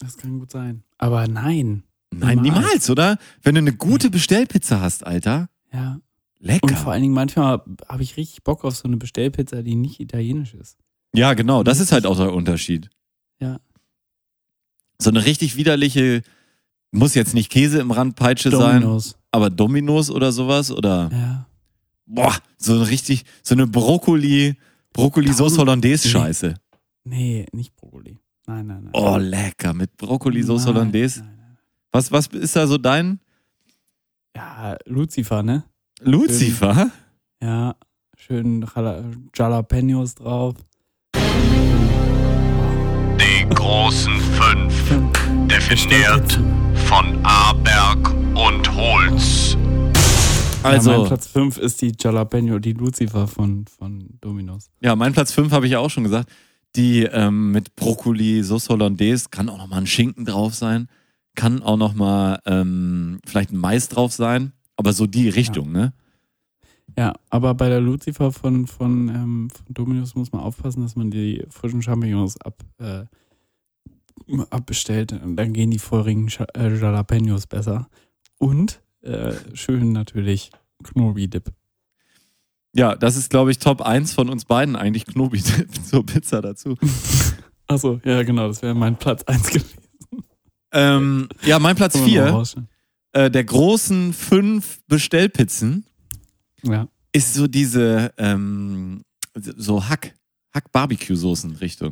Das kann gut sein. Aber nein. Nein, Niemals. niemals, oder? Wenn du eine gute Bestellpizza hast, Alter, Ja. Lecker. Und vor allen Dingen manchmal habe ich richtig Bock auf so eine Bestellpizza, die nicht italienisch ist. Ja, genau, das ist halt auch der Unterschied. Ja. So eine richtig widerliche, muss jetzt nicht Käse im Randpeitsche sein, Domino's. aber Dominos oder sowas oder Ja. boah, so eine richtig, so eine Brokkoli, Brokkoli Sauce Tausend- Hollandaise Scheiße. Nee, nicht Brokkoli. Nein, nein, nein. Oh, lecker, mit Brokkoli Sauce Nein, Hollandaise. nein, nein. Was, was ist da so dein Ja, Lucifer, ne? Lucifer? Ja. Schön Jala- Jalapenos drauf. Die großen fünf, definiert von Aberg und Holz. Also, ja, mein Platz 5 ist die Jalapeno, die Lucifer von, von Domino's. ja, mein Platz 5 habe ich ja auch schon gesagt. Die ähm, mit Brokkoli Sauce Hollandaise kann auch noch mal ein Schinken drauf sein, kann auch noch mal ähm, vielleicht ein Mais drauf sein, aber so die Richtung, ne? Ja, aber bei der Lucifer von, von, ähm, von Domino's muss man aufpassen, dass man die frischen Champignons ab, äh, abbestellt. Und dann gehen die feurigen äh, Jalapenos besser. Und äh, schön natürlich Knobi-Dip. Ja, das ist, glaube ich, Top 1 von uns beiden eigentlich Knobi zur Pizza dazu. Achso, ja, genau, das wäre mein Platz 1 gewesen. ähm, ja, mein Platz Kann man noch 4 rausstellen. Äh, der großen fünf Bestellpizzen Ja. ist so diese ähm, so Hack, Hack-Barbecue-Soßen-Richtung.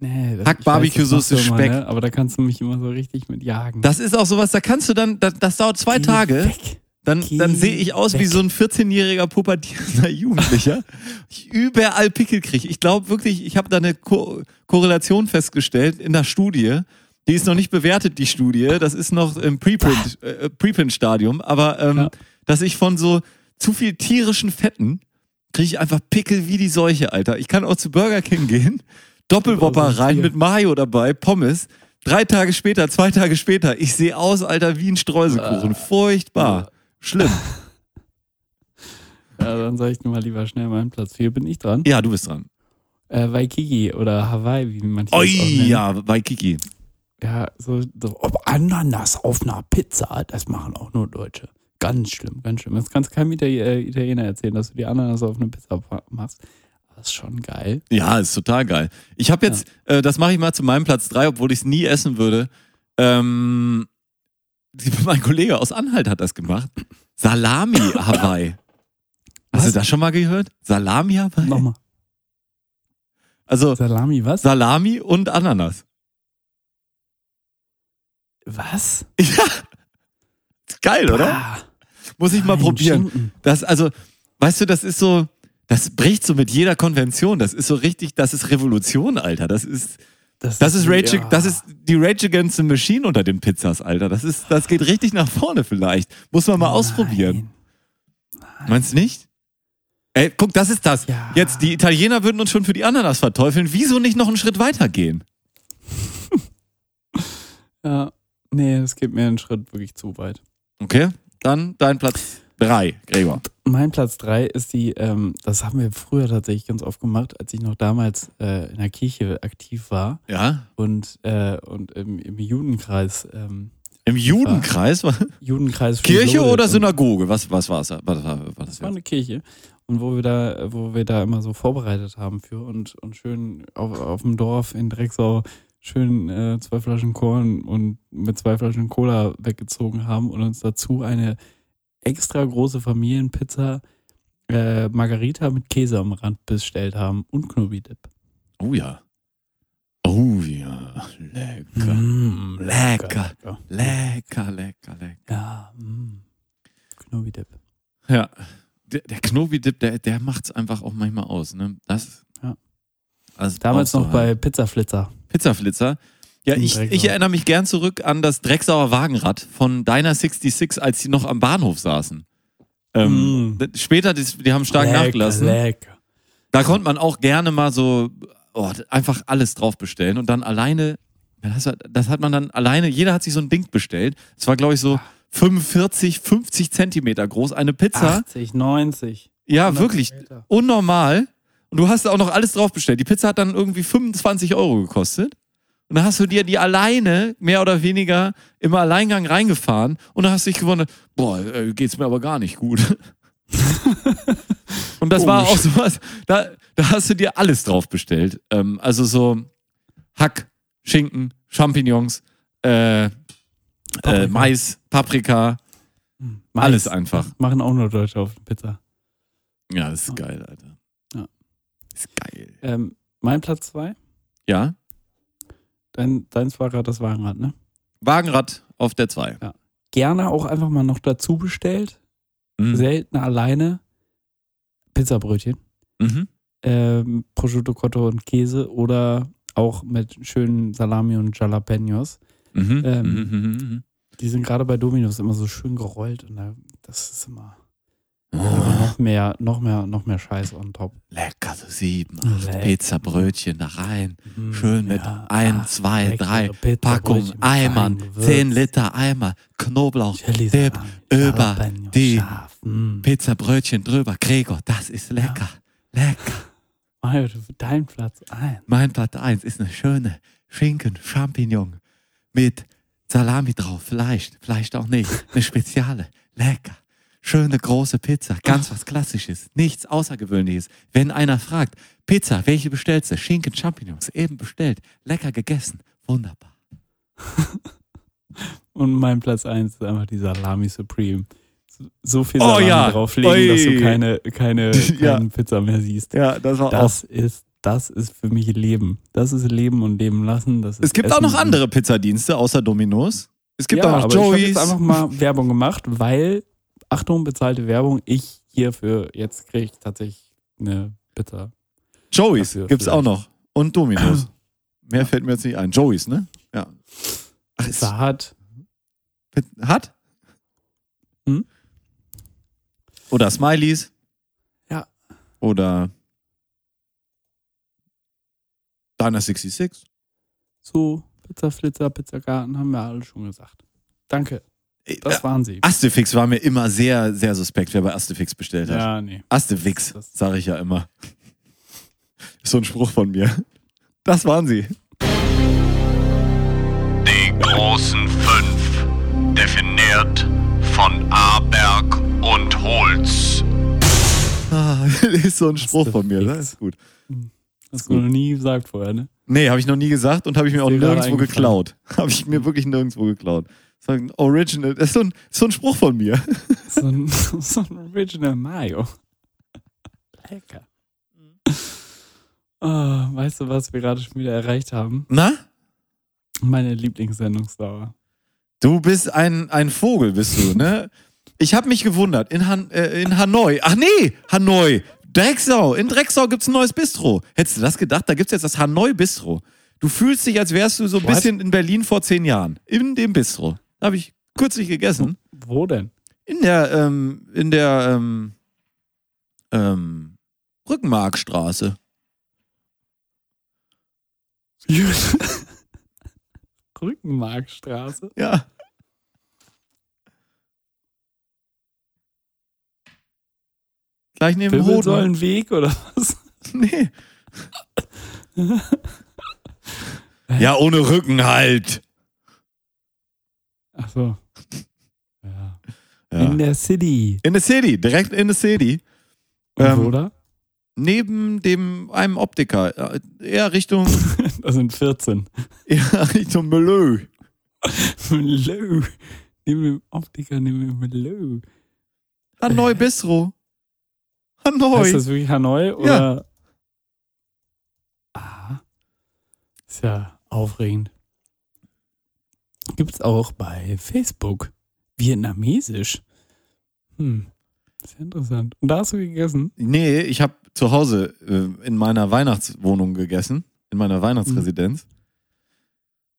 Nee, das- Hack ich weiß, Barbecue-Soße, das machst du immer, Speck. Ne? Aber da kannst du mich immer so richtig mit jagen. Das ist auch sowas, da kannst du dann, das, das dauert zwei Geh Tage, Weg. dann, Geh dann sehe ich aus wie weg. so ein 14-jähriger pubertierender Jugendlicher. ich überall Pickel kriege. Ich glaube wirklich, ich habe da eine Ko Korrelation festgestellt in der Studie. Die ist noch nicht bewertet, die Studie. Das ist noch im Preprint, äh, Preprint-Stadium. Aber ähm, Ja. dass ich von so zu viel tierischen Fetten kriege ich einfach Pickel wie die Seuche, Alter. Ich kann auch zu Burger King gehen, Doppelwopper rein hier. mit Mayo dabei, Pommes. Drei Tage später, zwei Tage später, ich sehe aus, Alter, wie ein Streuselkuchen. Furchtbar. Schlimm. Ja, dann sage ich dir mal lieber schnell meinen Platz 4. Bin ich dran? Ja, du bist dran. Äh, Waikiki oder Hawaii, wie auch Oi, nennen. ja, bei Kiki. Ja, so, so ob Ananas auf einer Pizza, das machen auch nur Deutsche. Ganz schlimm, ganz schlimm. Das kannst keinem äh, Italiener erzählen, dass du die Ananas auf eine Pizza machst. Das ist schon geil. Ja, ist total geil. Ich habe jetzt, äh, das mache ich mal zu meinem Platz 3, obwohl ich es nie essen würde. Ähm, mein Kollege aus Anhalt hat das gemacht. Salami Hawaii. Hast du Was? das schon mal gehört? Salami Hawaii? Nochmal. Also Salami, was? Salami und Ananas. Was? Ja. Geil, oder? Ah, Muss ich mal nein, probieren. Schinken. Das, also, weißt du, das ist so, das bricht so mit jeder Konvention. Das ist so richtig, das ist Revolution, Alter. Das ist, das ist Rage, ja. das ist die Rage Against the Machine unter den Pizzas, Alter. Das ist, das geht richtig nach vorne vielleicht. Muss man mal ausprobieren. Nein. Meinst du nicht? Ey, guck, das ist das. Ja. Jetzt, die Italiener würden uns schon für die Ananas verteufeln. Wieso nicht noch einen Schritt weiter gehen? Ja, nee, das geht mir einen Schritt wirklich zu weit. Okay, dann dein Platz drei, Gregor. Mein Platz 3 ist die, ähm, das haben wir früher tatsächlich ganz oft gemacht, als ich noch damals äh, in der Kirche aktiv war Ja? und, äh, und im, im Judenkreis, ähm, Im Judenkreis? War Judenkreis Kirche oder Synagoge? Was, was war's? Was war, war das Das war eine Kirche. Und wo wir da, wo wir da immer so vorbereitet haben für und, und schön auf, auf dem Dorf in Drecksau schön äh, zwei Flaschen Korn und mit zwei Flaschen Cola weggezogen haben und uns dazu eine extra große Familienpizza äh, Margarita mit Käse am Rand bestellt haben und Knobi-Dip. Oh ja. Oh ja. Lecker. Mm, Lecker. lecker. Lecker, lecker, lecker. Ja, mm. Knobi-Dip. Ja. Der, der Knobi-Dip, der, der macht's einfach auch manchmal aus, ne? Das. Also Damals noch bei halt. Pizzaflitzer. Pizzaflitzer. Ja, ich, ich erinnere mich gern zurück an das Drecksauer Wagenrad von Dyna 66, als die noch am Bahnhof saßen. Ähm, Mm. Später, die, die haben stark lecker, nachgelassen. Lecker. Da konnte man auch gerne mal so oh, einfach alles drauf bestellen und dann alleine Das, das hat man dann alleine, jeder hat sich so ein Ding bestellt. Es war, glaube ich, so 45, 50 Zentimeter groß. Eine Pizza. 80, 90. Ja, 100 wirklich Meter. unnormal. Und du hast auch noch alles drauf bestellt. Die Pizza hat dann irgendwie 25 Euro gekostet. Und dann hast du dir die alleine, mehr oder weniger, im Alleingang reingefahren und dann hast du dich gewundert, boah, äh, geht's mir aber gar nicht gut. und das war auch Komisch. sowas, da, da hast du dir alles drauf bestellt. Ähm, also so Hack, Schinken, Champignons, äh, äh. Mais, Paprika, Mais. alles einfach. Machen auch nur Deutsche auf Pizza. Ja, das ist geil, Alter. Ja. Ist geil. Ähm, mein Platz zwei. Ja? Dein, deins war gerade das Wagenrad, ne? Wagenrad auf der 2. Gerne auch einfach mal noch dazu bestellt. Mhm. Selten alleine. Pizzabrötchen. Mhm. Ähm, Prosciutto Cotto und Käse oder auch mit schönen Salami und Jalapenos. Mhm. Ähm, Mhm, mhm, mhm. Die sind gerade bei Dominos immer so schön gerollt und da, das ist immer noch mehr, noch mehr, noch mehr Scheiß on top. lecker, so sieben, acht Lecker. Pizzabrötchen da rein. Mm, Schön mit ja, ein, zwei, drei Packungen Eimern, zehn Liter Eimer, Knoblauch, Dip über die mm. Pizzabrötchen drüber. Gregor, das ist lecker. Lecker. Mario, du- dein Platz ein. Mein Platz 1 ist eine schöne Schinken, Champignon mit Salami drauf. Vielleicht, vielleicht auch nicht. Eine Speziale. Lecker. Schöne große Pizza. Ganz was Klassisches. Nichts Außergewöhnliches. Wenn einer fragt, Pizza, welche bestellst du? Schinken, Champignons. Eben bestellt. Lecker gegessen. Wunderbar. Und mein Platz eins ist einfach die Salami Supreme. So- viel Oh Salami ja. drauflegen, Ui. dass du keine, keine, Ja. Pizza mehr siehst. Ja, das war Das ist, das ist für mich Leben. Das ist Leben und Leben lassen. Das ist Es gibt auch Essen noch und- andere Pizzadienste außer Domino's. Es gibt ja, auch noch aber Ich habe Joey's. jetzt einfach mal Werbung gemacht, weil, Achtung, bezahlte Werbung, ich hierfür, jetzt kriege ich tatsächlich eine Pizza. Joey's Dafür gibt's auch noch. Und Domino's. Mehr fällt mir jetzt nicht ein. Joey's, ne? Ja. Ach, ist, Pizza hat. hat? Hm? Oder Smileys. Ja. Oder Diner 66. So, Pizza Flitzer, Pizzagarten, haben wir alle schon gesagt. Danke, das Äh, waren sie. Astefix war mir immer sehr, sehr suspekt, wer bei Astefix bestellt hat. Ja, nee. Astefix, Das- sage ich ja immer. Ist so ein Spruch von mir. Das waren sie. Die großen fünf, definiert von Aberg und Holz. Ah, ist so ein Spruch von mir. Das Astefix. ist gut. Hast du noch nie gesagt vorher, ne? Nee, habe ich noch nie gesagt und habe ich mir auch nirgendwo geklaut. Habe ich mir wirklich nirgendwo geklaut. Ein Original. Das ist so ein, so ein Spruch von mir. So ein, so ein Original Mayo. Lecker. Ah, weißt du, was wir gerade schon wieder erreicht haben? Na? Meine Lieblingssendungsdauer. Du bist ein, ein Vogel, bist du, ne? Ich habe mich gewundert. In, Han, äh, in Hanoi. Ach nee, Hanoi. Drecksau. In Drecksau gibt's ein neues Bistro. Hättest du das gedacht? Da gibt's jetzt das Hanoi Bistro. Du fühlst dich, als wärst du so ein What? bisschen in Berlin vor zehn Jahren. In dem Bistro. Habe ich kürzlich gegessen. Wo denn? In der, ähm, in der, ähm, ähm, Rückenmarkstraße. Rückenmarkstraße. Ja. Gleich neben dem Hoden. Wirbelsäulenweg oder was? Nee. ja, ohne Rücken halt. Ach so. Ja. Ja. In der City. In the City, direkt in the City. Und Ähm, da? Neben dem einem Optiker. Äh, Eher Richtung, Das sind 14. eher Richtung Melö. Hello. Neben dem Optiker, neben dem Hello. Hanoi Bistro. Hanoi. Heißt das wirklich Hanoi oder? Ah. Ist ja aufregend. Gibt's auch bei Facebook. Vietnamesisch. Hm. Sehr interessant. Und da hast du gegessen? Nee, ich habe zu Hause äh, in meiner Weihnachtswohnung gegessen, in meiner Weihnachtsresidenz.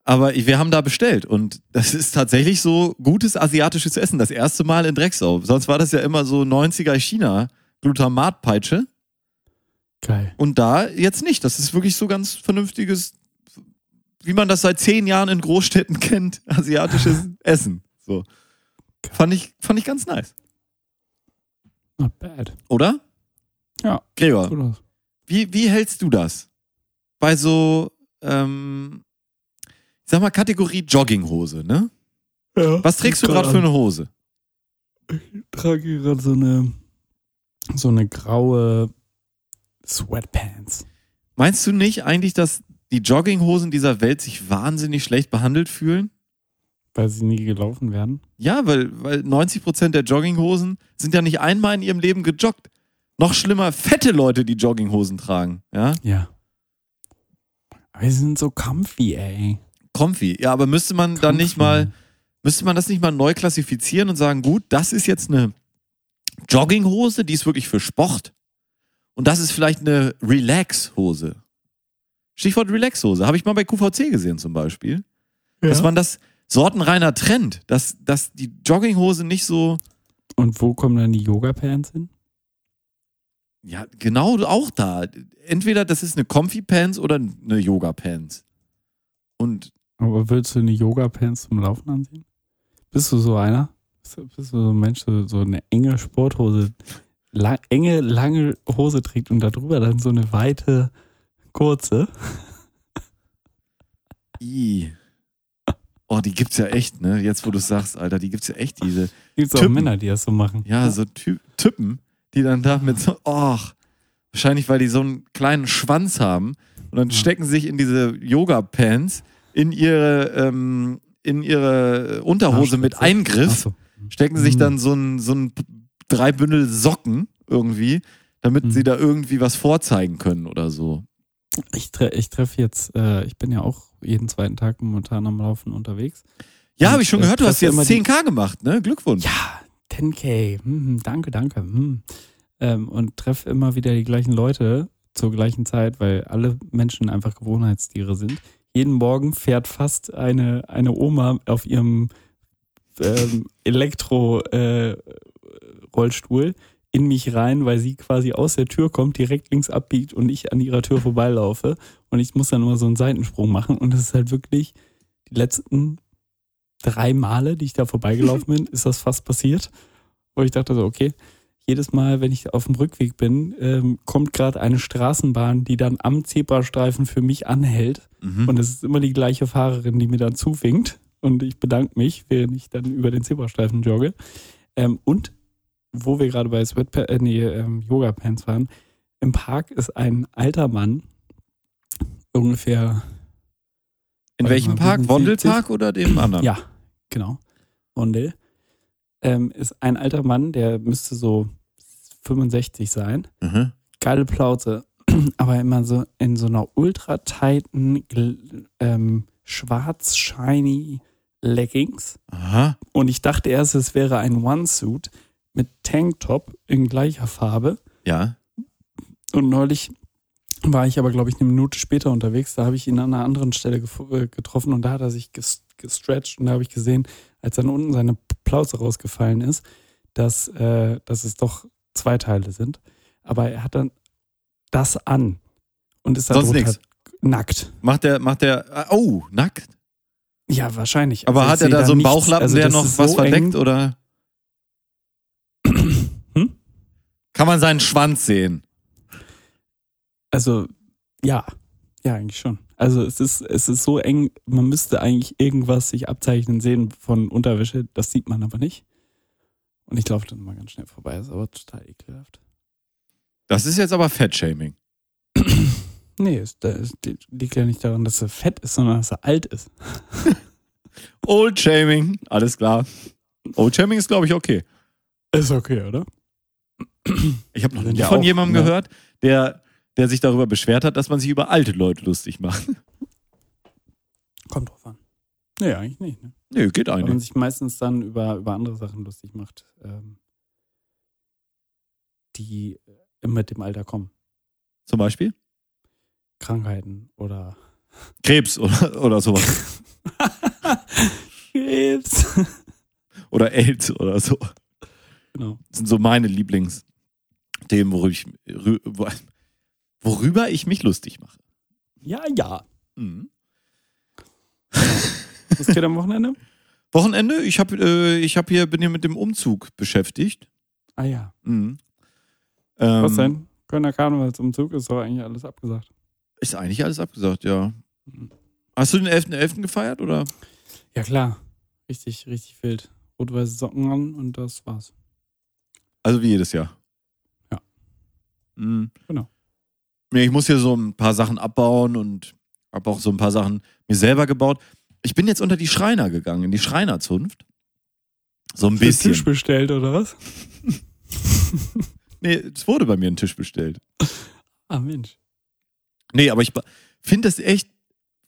Aber ich, wir haben da bestellt und das ist tatsächlich so gutes asiatisches Essen. Das erste Mal in Drecksau. Sonst war das ja immer so 90er China Glutamatpeitsche und Geil. da jetzt nicht. Das ist wirklich so ganz vernünftiges wie man das seit zehn Jahren in Großstädten kennt, asiatisches Essen. So. Fand ich, fand ich ganz nice. Not bad. Oder? Ja. Gregor, wie, wie hältst du das? Bei so, ähm, ich sag mal, Kategorie Jogginghose, ne? Ja, Was trägst du gerade für eine Hose? Ich trage gerade so eine, so eine graue Sweatpants. Meinst du nicht eigentlich, dass die Jogginghosen dieser Welt sich wahnsinnig schlecht behandelt fühlen? Weil sie nie gelaufen werden. Ja, weil, weil 90% der Jogginghosen sind ja nicht einmal in ihrem Leben gejoggt. Noch schlimmer, fette Leute, die Jogginghosen tragen. Ja, Ja. Aber sie sind so comfy, ey. comfy. Ja, aber müsste man dann nicht Comfy. mal, müsste man das nicht mal neu klassifizieren und sagen, gut, das ist jetzt eine Jogginghose, die ist wirklich für Sport. Und das ist vielleicht eine Relax-Hose. Stichwort Relax-Hose. Habe ich mal bei QVC gesehen zum Beispiel. Dass man das sortenreiner trennt. Dass, dass die Jogginghose nicht so, Und wo kommen dann die Yoga-Pants hin? ja, genau auch da. Entweder das ist eine Comfy-Pants oder eine Yoga-Pants. Und Aber willst du eine Yoga-Pants zum Laufen anziehen? Bist du so einer? Bist du, so ein Mensch, der so eine enge Sporthose, la enge, lange Hose trägt und darüber dann so eine weite, kurze? i. Oh, die gibt's ja echt, ne? Jetzt, wo du sagst, Alter, die gibt's ja echt, diese, Gibt es auch Typen. Männer, die das so machen? ja, so Ty Typen, die dann da mit so, och, wahrscheinlich, weil die so einen kleinen Schwanz haben und dann stecken sie sich in diese Yoga-Pants in ihre, ähm, in ihre Unterhose mit Arschritze. Eingriff. So. stecken sich Mhm. dann so ein, so ein drei Bündel Socken irgendwie, damit Mhm. sie da irgendwie was vorzeigen können oder so. Ich, tre ich treffe jetzt, äh, ich bin ja auch jeden zweiten Tag momentan am Laufen unterwegs. Ja, habe ich schon äh, gehört, du hast jetzt immer die- 10k gemacht, ne? Glückwunsch. Ja, 10k, hm, danke, danke. Hm. Ähm, und treffe immer wieder die gleichen Leute zur gleichen Zeit, weil alle Menschen einfach Gewohnheitstiere sind. Jeden Morgen fährt fast eine, eine Oma auf ihrem ähm, Elektro-Rollstuhl in mich rein, weil sie quasi aus der Tür kommt, direkt links abbiegt und ich an ihrer Tür vorbeilaufe. Und ich muss dann immer so einen Seitensprung machen. Und das ist halt wirklich die letzten drei Male, die ich da vorbeigelaufen bin, ist das fast passiert. Wo ich dachte so, okay, jedes Mal, wenn ich auf dem Rückweg bin, ähm, kommt gerade eine Straßenbahn, die dann am Zebrastreifen für mich anhält. Mhm. Und es ist immer die gleiche Fahrerin, die mir dann zuwinkt. Und ich bedanke mich, während ich dann über den Zebrastreifen jogge. Ähm, und wo wir gerade bei Sweatpa äh, nee, ähm, Yoga-Pants waren, im Park ist ein alter Mann, ungefähr In welchem mal, Park? 75? Wandelpark oder dem anderen? Ja, genau. Wondel. Ähm, ist ein alter Mann, der müsste so 65 sein. Mhm. Geile Plauze. Aber immer so in so einer ultra tighten, ähm, schwarz-shiny Leggings. Aha. Und ich dachte erst, es wäre ein One-Suit mit Tanktop in gleicher Farbe. Ja. Und neulich war ich aber, glaube ich, eine Minute später unterwegs. Da habe ich ihn an einer anderen Stelle äh, getroffen und da hat er sich ges gestretcht und da habe ich gesehen, als dann unten seine Plauze rausgefallen ist, dass, äh, dass es doch zwei Teile sind. Aber er hat dann das an und ist darunter nix. nackt. Macht der, macht der, ah, oh, nackt. Ja, wahrscheinlich. Aber Also hat er da so einen. Bauchlappen, Also der noch was so verdeckt eng. oder? Hm? Kann man seinen Schwanz sehen? Also, ja. Ja, eigentlich schon. Also es ist, es ist so eng, man müsste eigentlich irgendwas sich abzeichnen sehen von Unterwäsche, das sieht man aber nicht. Und ich laufe dann mal ganz schnell vorbei, ist aber total ekelhaft. Das ist jetzt aber Fettshaming. Nee, es, das liegt ja nicht daran, dass er fett ist, sondern dass er alt ist. Old Shaming, alles klar. Old Shaming ist, glaube ich, okay. Ist okay, oder? Ich habe noch nie ja von auch, jemandem ne? gehört, der, der sich darüber beschwert hat, dass man sich über alte Leute lustig macht. Kommt drauf an. Nee, eigentlich nicht. Ne? Nö, geht Weil man eigentlich. sich meistens dann über, über andere Sachen lustig macht, ähm, die mit dem Alter kommen. Zum Beispiel Krankheiten oder Krebs oder, oder sowas. Krebs. Oder AIDS oder so. genau. Das sind so meine Lieblingsthemen, worüber ich, rü- worüber ich mich lustig mache. Ja, ja. Mhm. Was geht am Wochenende? Wochenende, ich habe äh, ich hab hier, bin hier mit dem Umzug beschäftigt. Ah ja. Mhm. Ähm, Was denn? Kölner Karnevalsumzug ist doch eigentlich alles abgesagt. Ist eigentlich alles abgesagt, ja. Mhm. Hast du den 11.11. gefeiert oder? Ja klar. Richtig, richtig wild. Rot-weiße Socken an und das war's. Also wie jedes Jahr. Mhm. Genau. Nee, ich muss hier so ein paar Sachen abbauen und habe auch so ein paar Sachen mir selber gebaut. Ich bin jetzt unter die Schreiner gegangen, in die Schreinerzunft. So ein bisschen. Tisch bestellt oder was? Nee, es wurde bei mir ein Tisch bestellt. Ah Mensch. Nee, aber ich finde es echt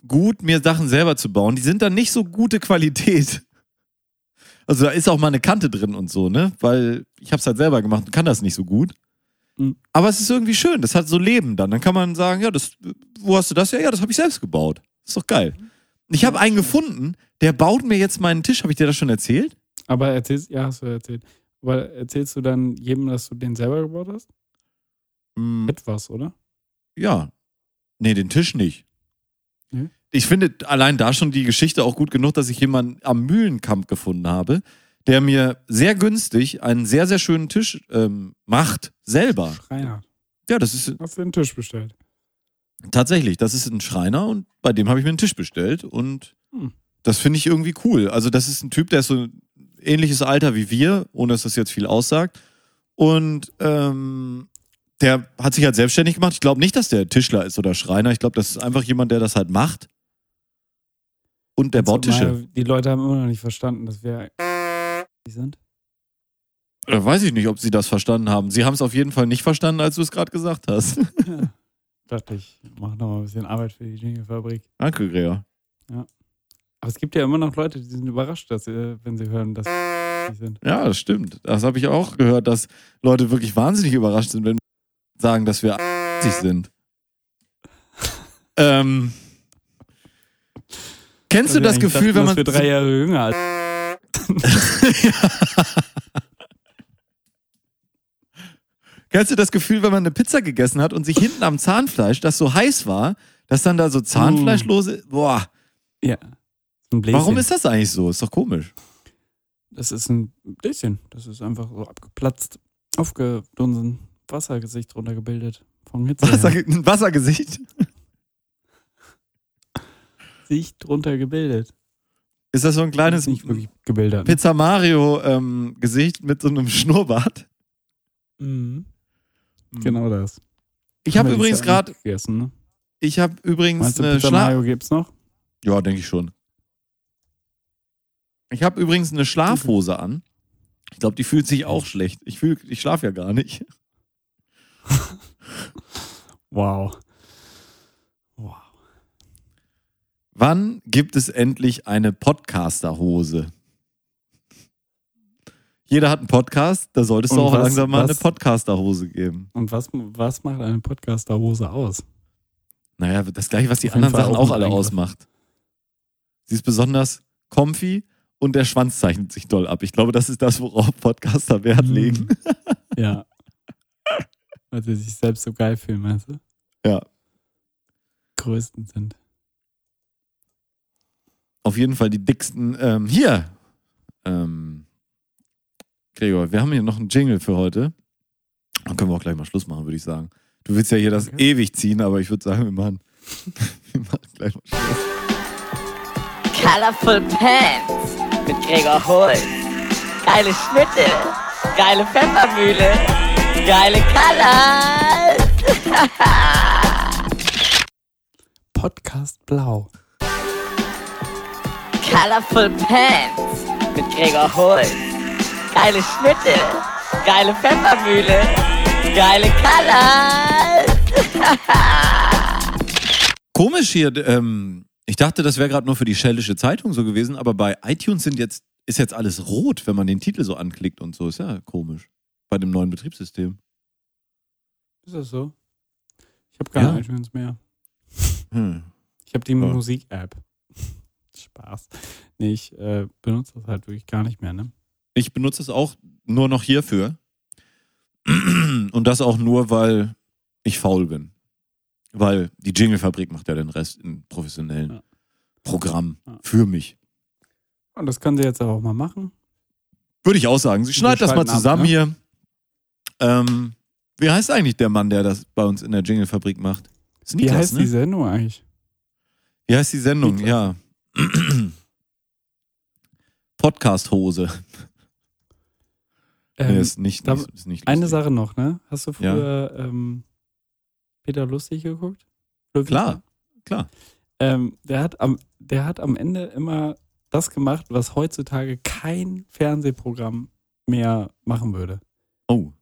gut, mir Sachen selber zu bauen. Die sind dann nicht so gute Qualität. Also da ist auch mal eine Kante drin und so, ne? Weil ich habe es halt selber gemacht und kann das nicht so gut. Mhm. Aber es ist irgendwie schön. Das hat so Leben dann. Dann kann man sagen, ja, das, wo hast du das? Ja, ja, das habe ich selbst gebaut. Ist doch geil. Ich habe einen gefunden, der baut mir jetzt meinen Tisch. Habe ich dir das schon erzählt? Aber erzählst, ja, hast du erzählt. Aber erzählst du dann jedem, dass du den selber gebaut hast? Mm, Etwas, oder? Ja. Nee, den Tisch nicht. Nee? Ich finde allein da schon die Geschichte auch gut genug, dass ich jemanden am Mühlenkamp gefunden habe, der mir sehr günstig einen sehr, sehr schönen Tisch ähm, macht, selber. Schreiner. Ja, das ist Hast du den Tisch bestellt? tatsächlich, das ist ein Schreiner und bei dem habe ich mir einen Tisch bestellt und Hm. das finde ich irgendwie cool. Also das ist ein Typ, der ist so ein ähnliches Alter wie wir, ohne dass das jetzt viel aussagt. Und ähm, der hat sich halt selbstständig gemacht. Ich glaube nicht, dass der Tischler ist oder Schreiner. Ich glaube, das ist einfach jemand, der das halt macht. Und der baut Tische. Die Leute haben immer noch nicht verstanden, dass wir die sind. Äh, weiß ich nicht, ob sie das verstanden haben. Sie haben es auf jeden Fall nicht verstanden, als du es gerade gesagt hast. Ja. Dachte ich, mach noch mal ein bisschen Arbeit für die Jingle-Fabrik. Danke, Grea. Aber es gibt ja immer noch Leute, die sind überrascht, dass sie, wenn sie hören, dass die sind. Ja, das stimmt. Das habe ich auch gehört, dass Leute wirklich wahnsinnig überrascht sind, wenn wir sagen, dass wir 80 sind. ähm, kennst du das Gefühl, dachten, wenn man. dass wir drei Jahre jünger als Kennst du das Gefühl, wenn man eine Pizza gegessen hat und sich hinten am Zahnfleisch, das so heiß war, dass dann da so Zahnfleischlose. Boah, Ja. Warum ist das eigentlich so? Ist doch komisch. Das ist ein Bläschen. Das ist einfach so abgeplatzt, aufgedunsen, Wassergesicht drunter gebildet. Vom Hitze. Wasser, Wassergesicht. Sicht drunter gebildet. Ist das so ein kleines ne? Pizza Mario ähm, Gesicht mit so einem Schnurrbart? Mhm. Genau das. Ich habe übrigens gerade, ne? ich habe übrigens Meinst du, eine Pizza Mario gibt's noch? Ja, denke ich schon. Ich habe übrigens eine Schlafhose an. Ich glaube, die fühlt sich auch schlecht. Ich fühl, ich schlafe ja gar nicht. Wow. Wann gibt es endlich eine Podcaster-Hose? Jeder hat einen Podcast, da solltest du Und auch was- langsam mal eine was- Podcaster-Hose geben. Und was, was macht eine Podcaster-Hose aus? Naja, das gleiche, was die Auf anderen Sachen auch alle Eingriff. ausmacht. Sie ist besonders comfy und der Schwanz zeichnet sich doll ab. Ich glaube, das ist das, worauf Podcaster Wert Mhm. legen. Ja. Weil sie sich selbst so geil fühlen, meinst du? Ja. Größten sind. Auf jeden Fall die dicksten. Ähm, hier! Ähm, Gregor, wir haben hier noch einen Jingle für heute. Dann können wir auch gleich mal Schluss machen, würde ich sagen. Du willst ja hier das Okay. ewig ziehen, aber ich würde sagen, wir machen, wir machen gleich mal Schluss. Colorful Pants mit Gregor Holz. Geile Schnitte, geile Pfeffermühle, geile Colors. Podcast Blau. Colorful Pants mit Gregor Holz. Geile Schnitte, geile Pfeffermühle, geile Colors. Komisch hier, ähm, ich dachte, das wäre gerade nur für die Schellische Zeitung so gewesen, aber bei iTunes sind jetzt, ist jetzt alles rot, wenn man den Titel so anklickt und so. Ist ja komisch. Bei dem neuen Betriebssystem. Ist das so? Ich habe keine Ja. iTunes mehr. Hm. Ich habe die Ja. Musik-App. Spaß. Nee, ich äh, benutze das halt wirklich gar nicht mehr, ne? Ich benutze es auch nur noch hierfür. Und das auch nur, weil ich faul bin. Weil die Jingle-Fabrik macht ja den Rest in professionellen Ja. Programm Ja. für mich. Und das können sie jetzt auch mal machen. Würde ich auch sagen. Sie schneidet das mal schalten ab, zusammen ne? hier. Ähm, wie heißt eigentlich der Mann, der das bei uns in der Jingle-Fabrik macht? Ist Wie Niklas, heißt ne? die Sendung eigentlich? Wie heißt die Sendung? Niklas. Ja. Podcast-Hose. Ähm, nee, ist nicht, da- ist nicht eine lustig. Sache noch, ne? Hast du früher ähm, Peter Lustig geguckt? Löwenzahn? Klar, klar. Ähm, der, hat am, der hat am Ende immer das gemacht, was heutzutage kein Fernsehprogramm mehr machen würde. Oh.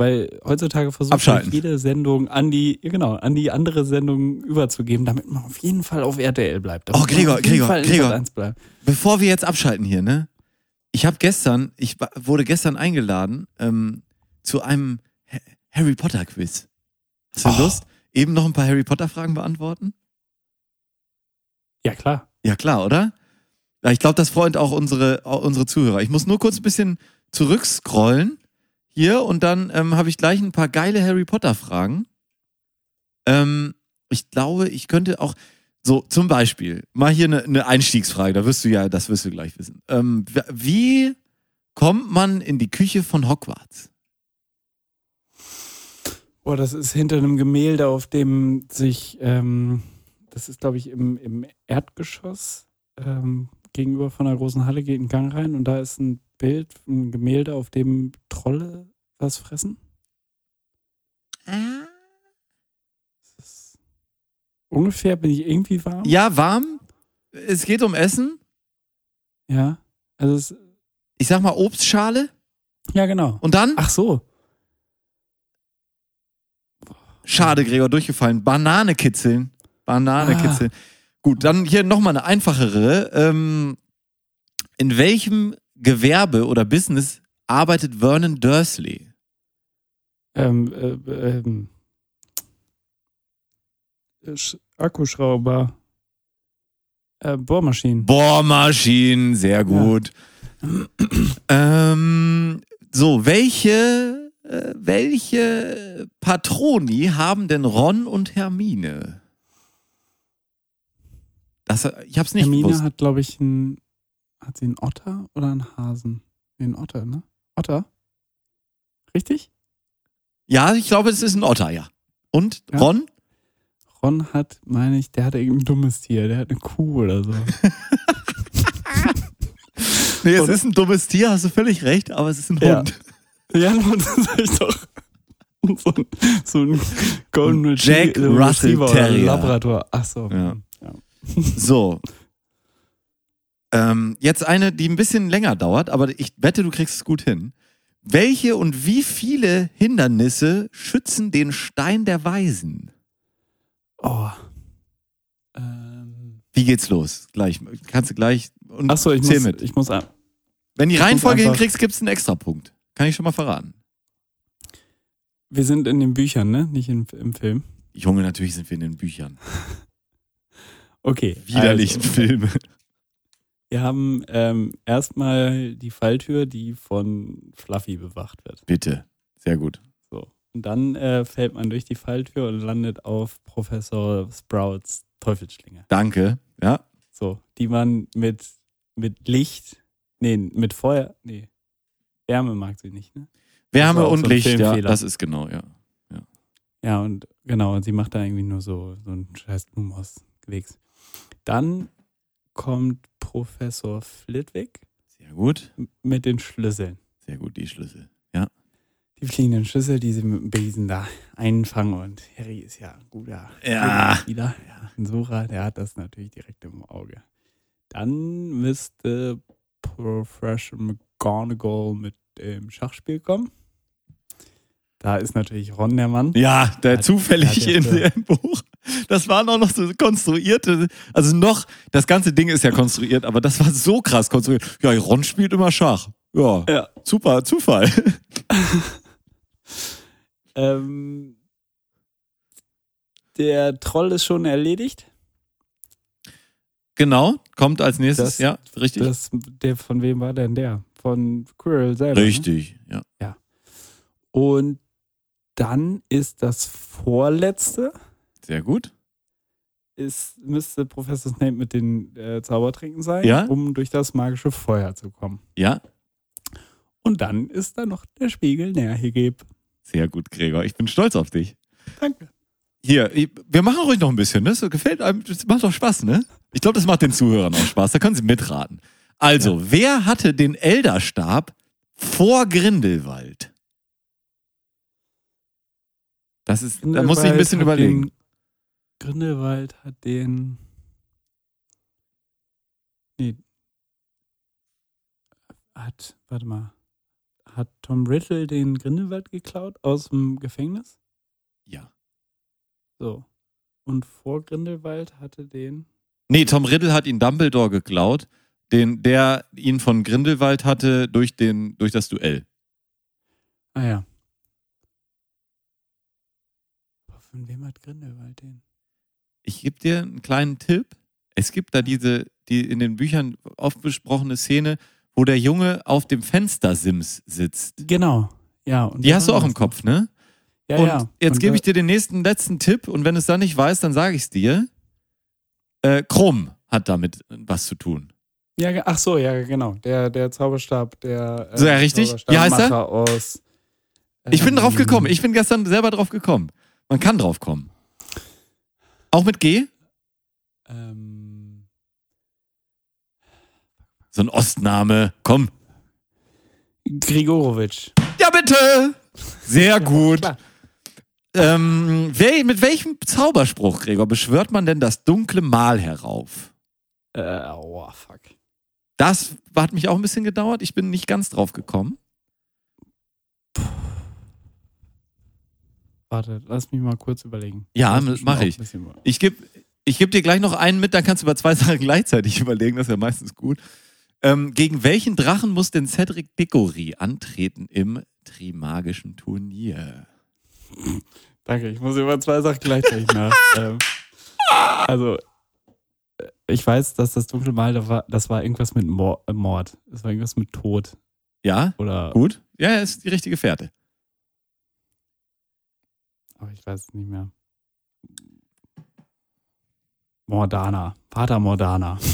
Weil heutzutage versucht man jede Sendung an die, genau, an die andere Sendung überzugeben, damit man auf jeden Fall auf RTL bleibt. Oh, Gregor, Gregor, Fall Gregor. Sat 1 bleibt. Bevor wir jetzt abschalten hier, ne? Ich habe gestern, ich wurde gestern eingeladen ähm, zu einem Ha- Harry Potter Quiz. Hast du Oh. Lust? Eben noch ein paar Harry Potter Fragen beantworten? Ja, klar. Ja, klar, oder? Ja, ich glaube, das freut auch unsere, auch unsere Zuhörer. Ich muss nur kurz ein bisschen zurückscrollen hier und dann ähm, habe ich gleich ein paar geile Harry Potter Fragen. Ähm, ich glaube, ich könnte auch so zum Beispiel mal hier eine, eine Einstiegsfrage. Da wirst du ja, das wirst du gleich wissen. Ähm, wie kommt man in die Küche von Hogwarts? Boah, das ist hinter einem Gemälde, auf dem sich, ähm, das ist, glaube ich, im, im Erdgeschoss ähm, gegenüber von einer großen Halle geht ein Gang rein und da ist ein Bild, ein Gemälde, auf dem Trolle was fressen. Ist ungefähr bin ich irgendwie warm. Ja, warm. Es geht um Essen. Ja. Also es, Ich sag mal Obstschale. ja, genau. Und dann? Ach so. Schade, Gregor, durchgefallen. Banane kitzeln. Banane Ah. kitzeln. Gut, dann hier nochmal eine einfachere. Ähm, in welchem Gewerbe oder Business arbeitet Vernon Dursley? Ähm, äh, ähm, Sch- Akkuschrauber. Äh, Bohrmaschinen. Bohrmaschinen, sehr gut. Ähm, so, welche, äh, welche Patroni haben denn Ron und Hermine? Das, ich hab's nicht Hermine gewusst. hat, glaube ich, einen. Hat sie einen Otter oder einen Hasen? Einen Otter, ne? Otter? Richtig? Ja, ich glaube, es ist ein Otter, ja. Und Ja. Ron? Ron hat, meine ich, der hat irgendein dummes Tier. Der hat eine Kuh oder so. Nee, es Oder? ist ein dummes Tier, hast du völlig recht, aber es ist ein Ja. Hund. ja, und das sag ich doch. So ein, so ein Golden Und Jack Retriever Russell Terrier. Labrador. Ach so. Ja. Ja. So. Ähm, jetzt eine, die ein bisschen länger dauert, aber ich wette, du kriegst es gut hin. Welche und wie viele Hindernisse schützen den Stein der Weisen? Oh. Ähm. Wie geht's los? Gleich. Kannst du gleich. Und Ach so, ich zähl muss, mit. ich muss an. Wenn die Reihenfolge hinkriegst, gibt's einen Extrapunkt. Kann ich schon mal verraten. Wir sind in den Büchern, ne? Nicht im, im Film. Junge, natürlich sind wir in den Büchern. Okay. Widerlichen also, Filme. Wir haben ähm, erstmal die Falltür, die von Fluffy bewacht wird. Bitte. Sehr gut. So. Und dann äh, fällt man durch die Falltür und landet auf Professor Sprouts Teufelsschlinge. Danke. Ja. So, die man mit, mit Licht, nee, mit Feuer, nee, Wärme mag sie nicht, ne? Wärme und so Licht, ja. Das ist genau, ja. Ja, und genau, und sie macht da irgendwie nur so, so einen scheiß Blumenhaus-Gewächs. Dann kommt Professor Flitwick Sehr gut. mit den Schlüsseln. Sehr gut, die Schlüssel. Die fliegenden Schlüssel, die sie mit dem Besen da einfangen. Und Harry ist ja ein guter Ja. Spieler. Ja, ein Sucher, der hat das natürlich direkt im Auge. Dann müsste Professor McGonagall mit dem Schachspiel kommen. Da ist natürlich Ron der Mann. Ja, der Hat- zufällig ja in dem Buch. Das waren auch noch so konstruierte, also noch, das ganze Ding ist ja konstruiert, aber das war so krass konstruiert. Ja, Ron spielt immer Schach. Ja, Ja. super, Zufall. Ähm, der Troll ist schon erledigt. Genau, kommt als nächstes, Das- ja, richtig. Das, der, von wem war denn der? Von Quirrell selber. Ne? richtig, ja. Und dann ist das vorletzte, Sehr gut. ist, müsste Professor Snape mit den äh, Zaubertränken sein, Ja. um durch das magische Feuer zu kommen. Ja, Und dann ist da noch der Spiegel Nährhegeb. sehr gut, Gregor. Ich bin stolz auf dich. Danke. Hier, wir machen ruhig noch ein bisschen, ne? So gefällt einem, das macht doch Spaß, ne? Ich glaube, das macht den Zuhörern auch Spaß. Da können sie mitraten. Also, wer hatte den Elderstab vor Grindelwald? Das ist, da muss ich ein bisschen überlegen. Grindelwald hat den. Nee. Hat, warte mal. Hat Tom Riddle den Grindelwald geklaut aus dem Gefängnis? Ja. So. Und vor Grindelwald hatte den. Nee, Tom Riddle hat ihn Dumbledore geklaut, den, der ihn von Grindelwald hatte durch, den, durch das Duell. Ah ja. Von wem hat Grindelwald den? Ich gebe dir einen kleinen Tipp. Es gibt da diese, die in den Büchern oft besprochene Szene, wo der Junge auf dem Fenstersims sitzt. Genau. Ja. Und Die hast du auch im Kopf, ne? Ja, und ja. jetzt Und gebe ich dir den nächsten letzten Tipp und wenn es dann nicht weiß, dann sage ich es dir. Äh, Krumm hat damit was zu tun. Ja, ach so, ja, genau. Der, der Zauberstab, der. äh, So, ja, richtig. Wie heißt er? Aus, Ich bin ähm, drauf gekommen. Ich bin gestern selber drauf gekommen. Man kann drauf kommen. Auch mit G? Ähm, So ein Ostname. Komm. Grigorowitsch. Ja, bitte. Sehr gut. Ähm, wer, mit welchem Zauberspruch, Gregor, beschwört man denn das dunkle Mal herauf? Äh, oh, fuck. Das hat mich auch ein bisschen gedauert. Ich bin nicht ganz drauf gekommen. Warte, lass mich mal kurz überlegen. Ja, Lass mich mach mal auch ich. Ich gebe ich geb dir gleich noch einen mit, dann kannst du über zwei Sachen gleichzeitig überlegen. Das ist ja meistens gut. Ähm, gegen welchen Drachen muss denn Cedric Diggory antreten im Trimagischen Turnier? Danke, ich muss über zwei Sachen gleichzeitig nach. ähm, also, äh, ich weiß, dass das dunkle Mal, da war, das war irgendwas mit Mor Mord. Das war irgendwas mit Tod. Ja, Oder. gut. Ja, ist die richtige Fährte. Aber ich weiß es nicht mehr. Mordana. Vater Mordana.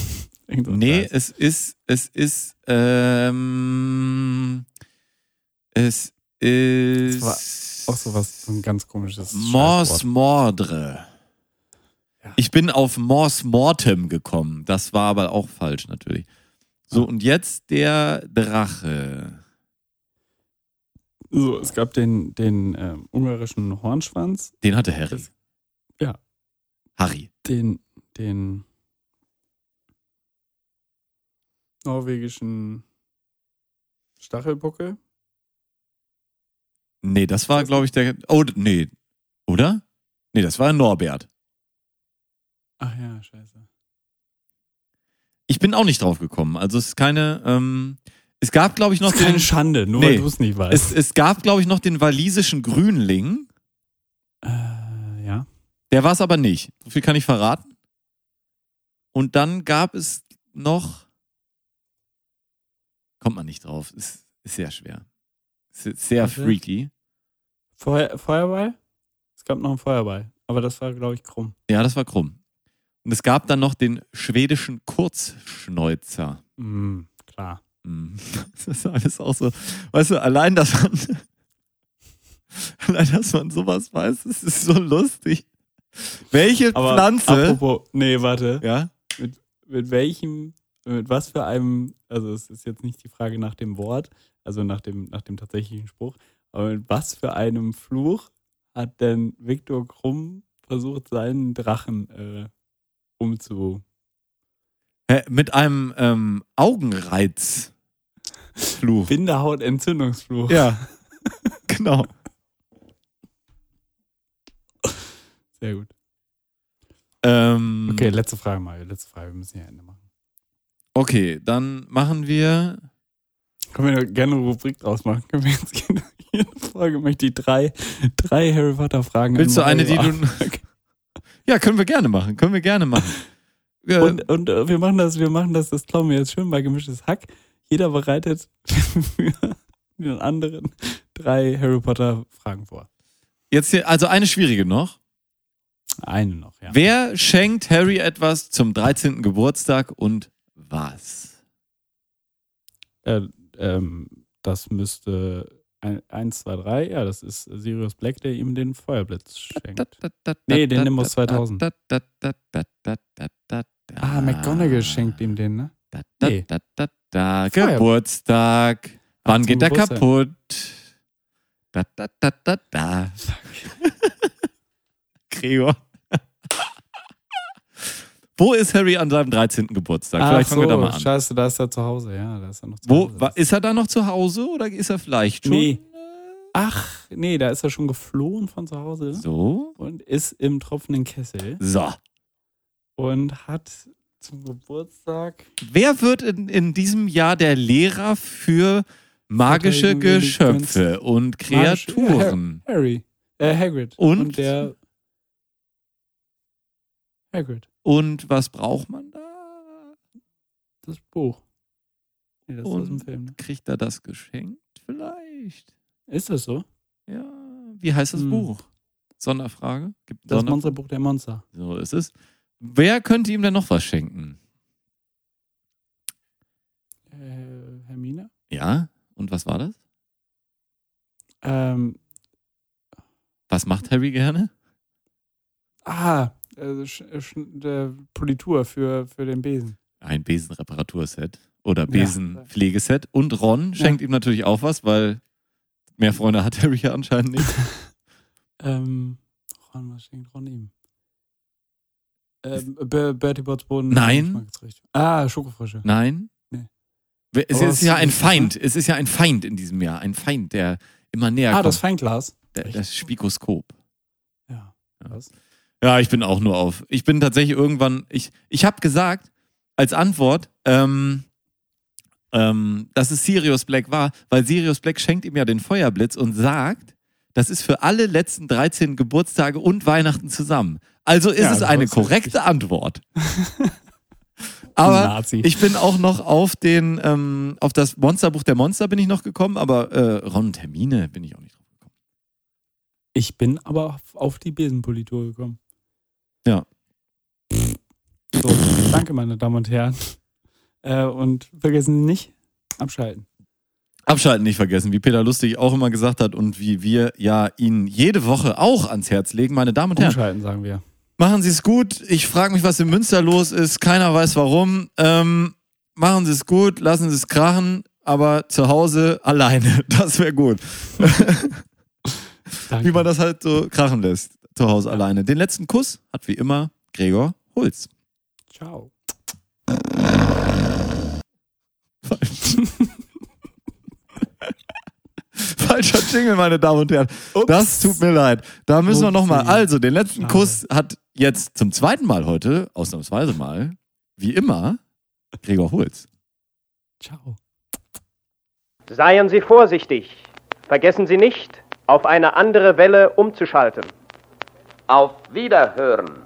Nee, heißt. es ist, es ist, ähm, es ist. war auch sowas, so ein ganz komisches. Mors. Mordre. Ja. Ich bin auf Mors Mortem gekommen. Das war aber auch falsch natürlich. So, und jetzt der Drache. So, es gab den, den ähm, ungarischen Hornschwanz, Den hatte Harry. Das- ja. Harry. den, den norwegischen Stachelbuckel. Nee, das war, glaube ich, der. Oh, nee. Oder? Nee, das war Norbert. Ach ja, scheiße. Ich bin auch nicht drauf gekommen. Also es ist keine. Ähm, es gab, glaube ich, noch Das ist keine den. Schande, nur Nee. weil du es nicht weißt. Es, es gab, glaube ich, noch den walisischen Grünling. äh, ja. Der war es aber nicht. So viel kann ich verraten. Und dann gab es noch. Kommt man nicht drauf. Ist, ist sehr schwer. Ist sehr Warte. freaky. Feuer, Feuerball? Es gab noch einen Feuerball, aber das war, glaube ich, krumm. Ja, das war krumm. Und es gab dann noch den schwedischen Kurzschnäuzer. Mm, klar. Hm. Das ist alles auch so. Weißt du, allein, dass man. allein, dass man sowas weiß, das ist so lustig. Welche Aber Pflanze. apropos, nee, warte. ja? Mit welchem, mit was für einem, also es ist jetzt nicht die Frage nach dem Wort, also nach dem, nach dem tatsächlichen Spruch, aber mit was für einem Fluch hat denn Viktor Krumm versucht, seinen Drachen äh, umzu. Hä, Mit einem ähm, Augenreizfluch. Bindehautentzündungsfluch. Ja. genau. Sehr gut. Ähm, Okay, letzte Frage mal. Letzte Frage, wir müssen ja Ende machen. okay, dann machen wir. Können wir gerne eine Rubrik draus machen? Können wir jetzt jede, jede Folge möchte ich drei, drei Harry Potter Fragen Willst du eine, die du. ja, können wir gerne machen. Können wir gerne machen. Ja, Und, und äh, wir machen das, wir machen das, das klauen wir jetzt schön bei gemischtes Hack. Jeder bereitet für den anderen drei Harry Potter Fragen vor. Jetzt hier, also eine schwierige noch. Eine noch, ja. Wer schenkt Harry etwas zum 13. Geburtstag und was? Äh, ähm, das müsste 1, 2, 3, ja, das ist Sirius Black, der ihm den Feuerblitz schenkt. Nee, den Nimbus 2000. Ah, McGonagall schenkt ihm den, ne? Nee. Da, Feuer- Geburtstag. Wann zum geht der Geburtstag. kaputt? Da, da, da, da, da. Gregor. Wo ist Harry an seinem 13. Geburtstag? Vielleicht Ach fangen wir da so, mal an. Scheiße, da ist er zu Hause, ja, da ist er noch zu Wo, Hause. ist er da noch zu Hause oder ist er vielleicht schon? Nee. Ach, nee, da ist er schon geflohen von zu Hause So. und ist im tropfenden Kessel So. und hat zum Geburtstag Wer wird in, in diesem Jahr der Lehrer für magische Geschöpfe und Kreaturen? Harry, äh, Hagrid. Und? der Hagrid, Und was braucht man da? das Buch. Nee, das Und Film. Ne? kriegt er das geschenkt? Vielleicht. Ist das so? Ja. Wie heißt das Hm. Buch? Sonderfrage? Gibt Das Sonder Monsterbuch der Monster. so ist es. Wer könnte ihm denn noch was schenken? Äh, Hermine? Ja. Und was war das? Ähm, Was macht Harry gerne? ah, äh, Sch Sch Politur für, für den Besen. Ein Besenreparaturset oder Ja. Besenpflegeset. Und Ron schenkt ihm natürlich auch was, weil mehr Freunde hat Harry ja anscheinend nicht. Ähm, Ron, was schenkt Ron ihm? Ähm, Ber- Bertie Boden. Nein. Ah, Schokofrische. Nein? Nee. Es Aber ist ja ein Feind. Es ist ja ein Feind in diesem Jahr. Ein Feind, der immer näher Ah, kommt. das Feinglas. Der- das Spikoskop. Ja. Was? Ja, ich bin auch nur auf. Ich bin tatsächlich irgendwann. Ich, ich habe gesagt, als Antwort, ähm, ähm, dass es Sirius Black war, weil Sirius Black schenkt ihm ja den Feuerblitz und sagt, das ist für alle letzten 13 Geburtstage und Weihnachten zusammen. Also ist Ja, es eine korrekte Antwort. Aber Nazi. ich bin auch noch auf den, ähm, auf das Monsterbuch der Monster bin ich noch gekommen, aber äh, Ron und Hermine bin ich auch nicht drauf gekommen. Ich bin aber auf- die Besenpolitur gekommen. Ja. So, danke, meine Damen und Herren. Äh, und vergessen nicht, abschalten. Abschalten nicht vergessen, wie Peter Lustig auch immer gesagt hat und wie wir ja Ihnen jede Woche auch ans Herz legen, meine Damen und Herren. Umschalten, sagen wir. Machen Sie es gut. Ich frage mich, was in Münster los ist. Keiner weiß warum. Ähm, machen Sie es gut, lassen Sie es krachen, aber zu Hause alleine. Das wäre gut. Wie man das halt so krachen lässt. Zu Hause alleine. Den letzten Kuss hat wie immer Gregor Holz. Ciao. Falscher Jingle, meine Damen und Herren. Das tut mir leid. Da müssen wir nochmal. Also, den letzten. Kuss hat jetzt zum zweiten Mal heute, ausnahmsweise mal, wie immer, Gregor Holz. Ciao. Seien Sie vorsichtig. Vergessen Sie nicht, auf eine andere Welle umzuschalten. Auf Wiederhören.